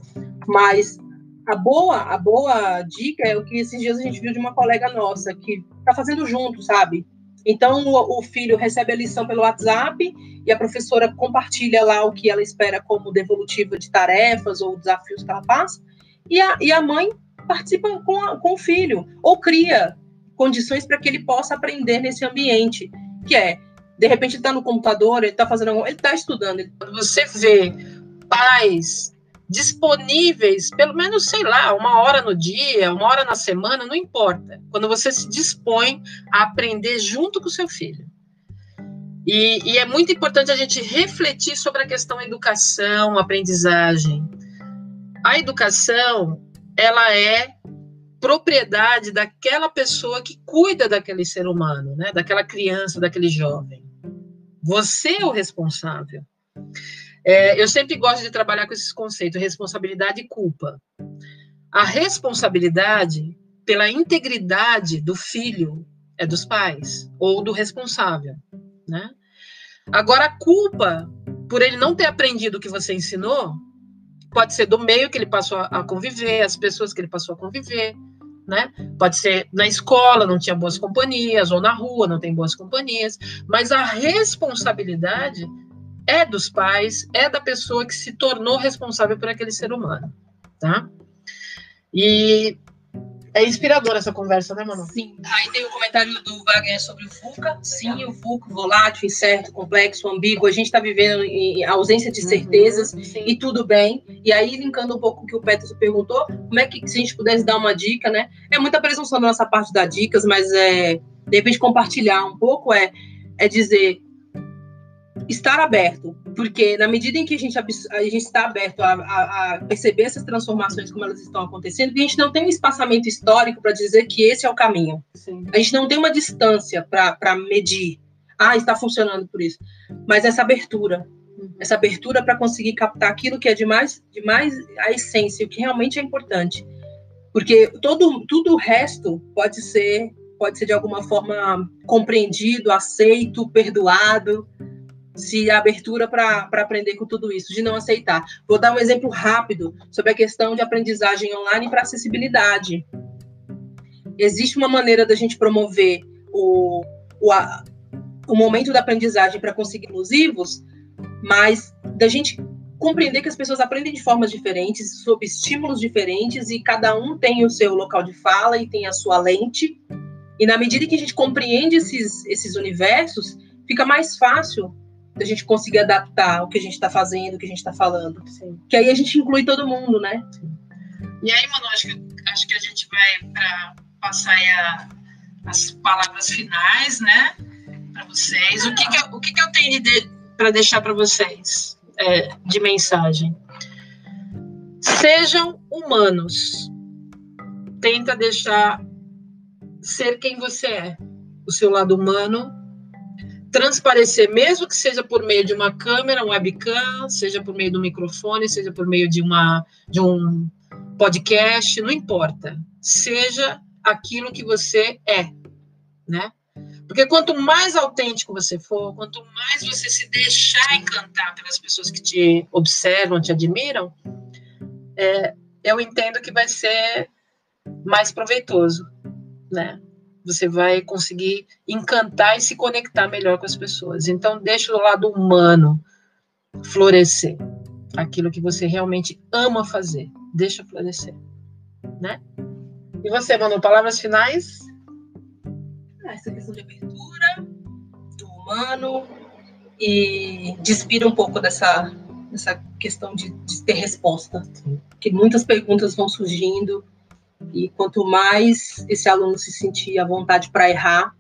Mas a boa, a boa dica é o que esses dias a gente viu de uma colega nossa que tá fazendo junto, sabe? Então o, o filho recebe a lição pelo WhatsApp e a professora compartilha lá o que ela espera como devolutiva de tarefas ou desafios que ela passa. E a, e a mãe participa com, a, com o filho, ou cria condições para que ele possa aprender nesse ambiente, que é, de repente, ele está no computador, ele está fazendo ele está estudando. Quando você vê pais disponíveis, pelo menos, sei lá, uma hora no dia, uma hora na semana, não importa. Quando você se dispõe a aprender junto com o seu filho. E, e é muito importante a gente refletir sobre a questão educação, aprendizagem. A educação, ela é propriedade daquela pessoa que cuida daquele ser humano, né? daquela criança, daquele jovem. Você é o responsável. É, eu sempre gosto de trabalhar com esses conceitos, responsabilidade e culpa. A responsabilidade pela integridade do filho é dos pais ou do responsável, né? Agora a culpa por ele não ter aprendido o que você ensinou pode ser do meio que ele passou a conviver, as pessoas que ele passou a conviver, né? Pode ser na escola, não tinha boas companhias, ou na rua, não tem boas companhias, mas a responsabilidade é dos pais, é da pessoa que se tornou responsável por aquele ser humano, tá? E é inspiradora essa conversa, né, Manu? Sim. Aí tem o comentário do Wagner sobre o FUCA. Sim, o FUCA, volátil, incerto, complexo, ambíguo. A gente está vivendo em ausência de uhum, certezas uhum, e tudo bem. E aí, linkando um pouco o que o Peterson perguntou, como é que, se a gente pudesse dar uma dica, né? É muita presunção da nossa parte dar dicas, mas é, de repente, compartilhar um pouco é, é dizer estar aberto, porque na medida em que a gente, a gente está aberto a, a, a, perceber essas transformações como elas estão acontecendo, a gente não tem um espaçamento histórico para dizer que esse é o caminho. Sim. A gente não tem uma distância para medir. Ah, está funcionando por isso. Mas essa abertura, uhum. essa abertura para conseguir captar aquilo que é de mais, de mais a essência, o que realmente é importante. Porque todo, tudo o resto pode ser pode ser de alguma forma compreendido, aceito, perdoado, se abertura para aprender com tudo isso, de não aceitar. Vou dar um exemplo rápido sobre a questão de aprendizagem online para acessibilidade. Existe uma maneira da gente promover o, o, a, o momento da aprendizagem para conseguir inclusivos, mas da gente compreender que as pessoas aprendem de formas diferentes, sob estímulos diferentes, e cada um tem o seu local de fala e tem a sua lente. E na medida que a gente compreende esses, esses universos, fica mais fácil da gente conseguir adaptar o que a gente está fazendo, o que a gente está falando. Sim. Que aí a gente inclui todo mundo, né? E aí, Manu, acho que, acho que a gente vai para passar a, as palavras finais, né? Para vocês. O que, que, eu, o que, que eu tenho de, para deixar para vocês é, de mensagem? Sejam humanos. Tenta deixar ser quem você é. O seu lado humano transparecer, mesmo que seja por meio de uma câmera, um webcam, seja por meio do microfone, seja por meio de, uma, de um podcast, não importa. Seja aquilo que você é, né? Porque quanto mais autêntico você for, quanto mais você se deixar encantar pelas pessoas que te observam, te admiram, é, eu entendo que vai ser mais proveitoso, né? Você vai conseguir encantar e se conectar melhor com as pessoas. Então, deixa o lado humano florescer. Aquilo que você realmente ama fazer. Deixa florescer. Né? E você, Manu, palavras finais? Essa questão de abertura, do humano, e despira um pouco dessa, dessa questão de, de ter resposta. Porque muitas perguntas vão surgindo, e quanto mais esse aluno se sentir à vontade para errar,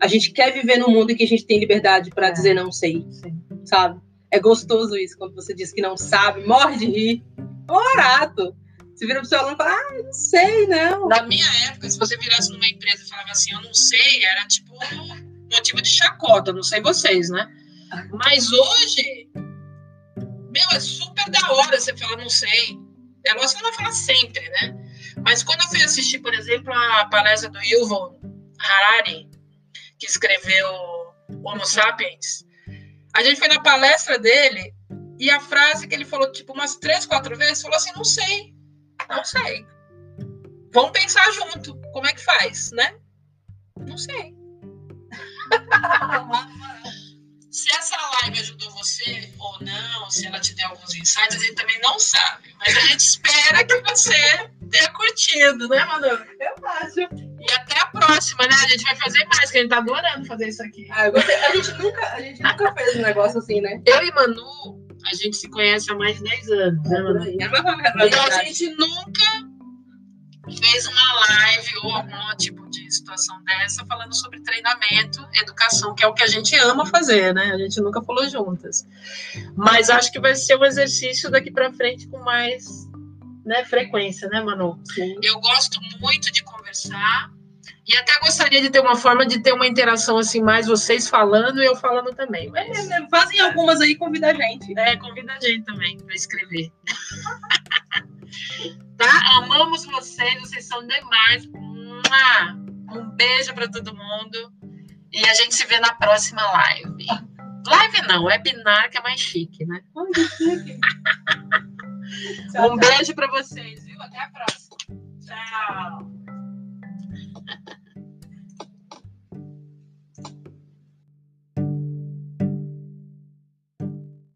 a gente quer viver num mundo em que a gente tem liberdade para é. dizer não sei, Sim. sabe? É gostoso isso, quando você diz que não sabe, morre de rir. É barato. Você vira pro seu aluno e fala, ah, não sei, não. Na minha época, se você virasse numa empresa e falava assim, eu não sei, era tipo motivo de chacota, não sei vocês, né? Mas hoje, meu, é super da hora você falar não sei. É lógico que não vai falar sempre, né? Mas quando eu fui assistir, por exemplo, a palestra do Yuval Harari, que escreveu Homo Sapiens, a gente foi na palestra dele e a frase que ele falou, tipo, umas três, quatro vezes, falou assim: não sei, não sei. Vamos pensar junto. Como é que faz, né? Não sei. Se essa live ajudou você ou não, se ela te deu alguns insights, a gente também não sabe. Mas a gente espera que você tenha curtido, né, Manu? Eu acho. E até a próxima, né? A gente vai fazer mais, que a gente tá adorando fazer isso aqui. Ah. A gente nunca, a gente nunca fez um negócio assim, né? Eu e Manu, a gente se conhece há mais de 10 anos, né, Manu? É então a gente nunca fez uma live ou algum tipo de situação dessa falando sobre treinamento, educação, que é o que a gente ama fazer, né? A gente nunca falou juntas. Mas acho que vai ser um exercício daqui para frente com mais né, frequência, né, Manu? Sim. Eu gosto muito de conversar e até gostaria de ter uma forma de ter uma interação assim, mais vocês falando e eu falando também. Mas... É, fazem algumas aí, convida a gente. É, convida a gente também para escrever. tá? Amamos vocês, vocês são demais. Um beijo para todo mundo. E a gente se vê na próxima live. Live não, webinar que é mais chique, né? um beijo para vocês, viu? Até a próxima. Tchau.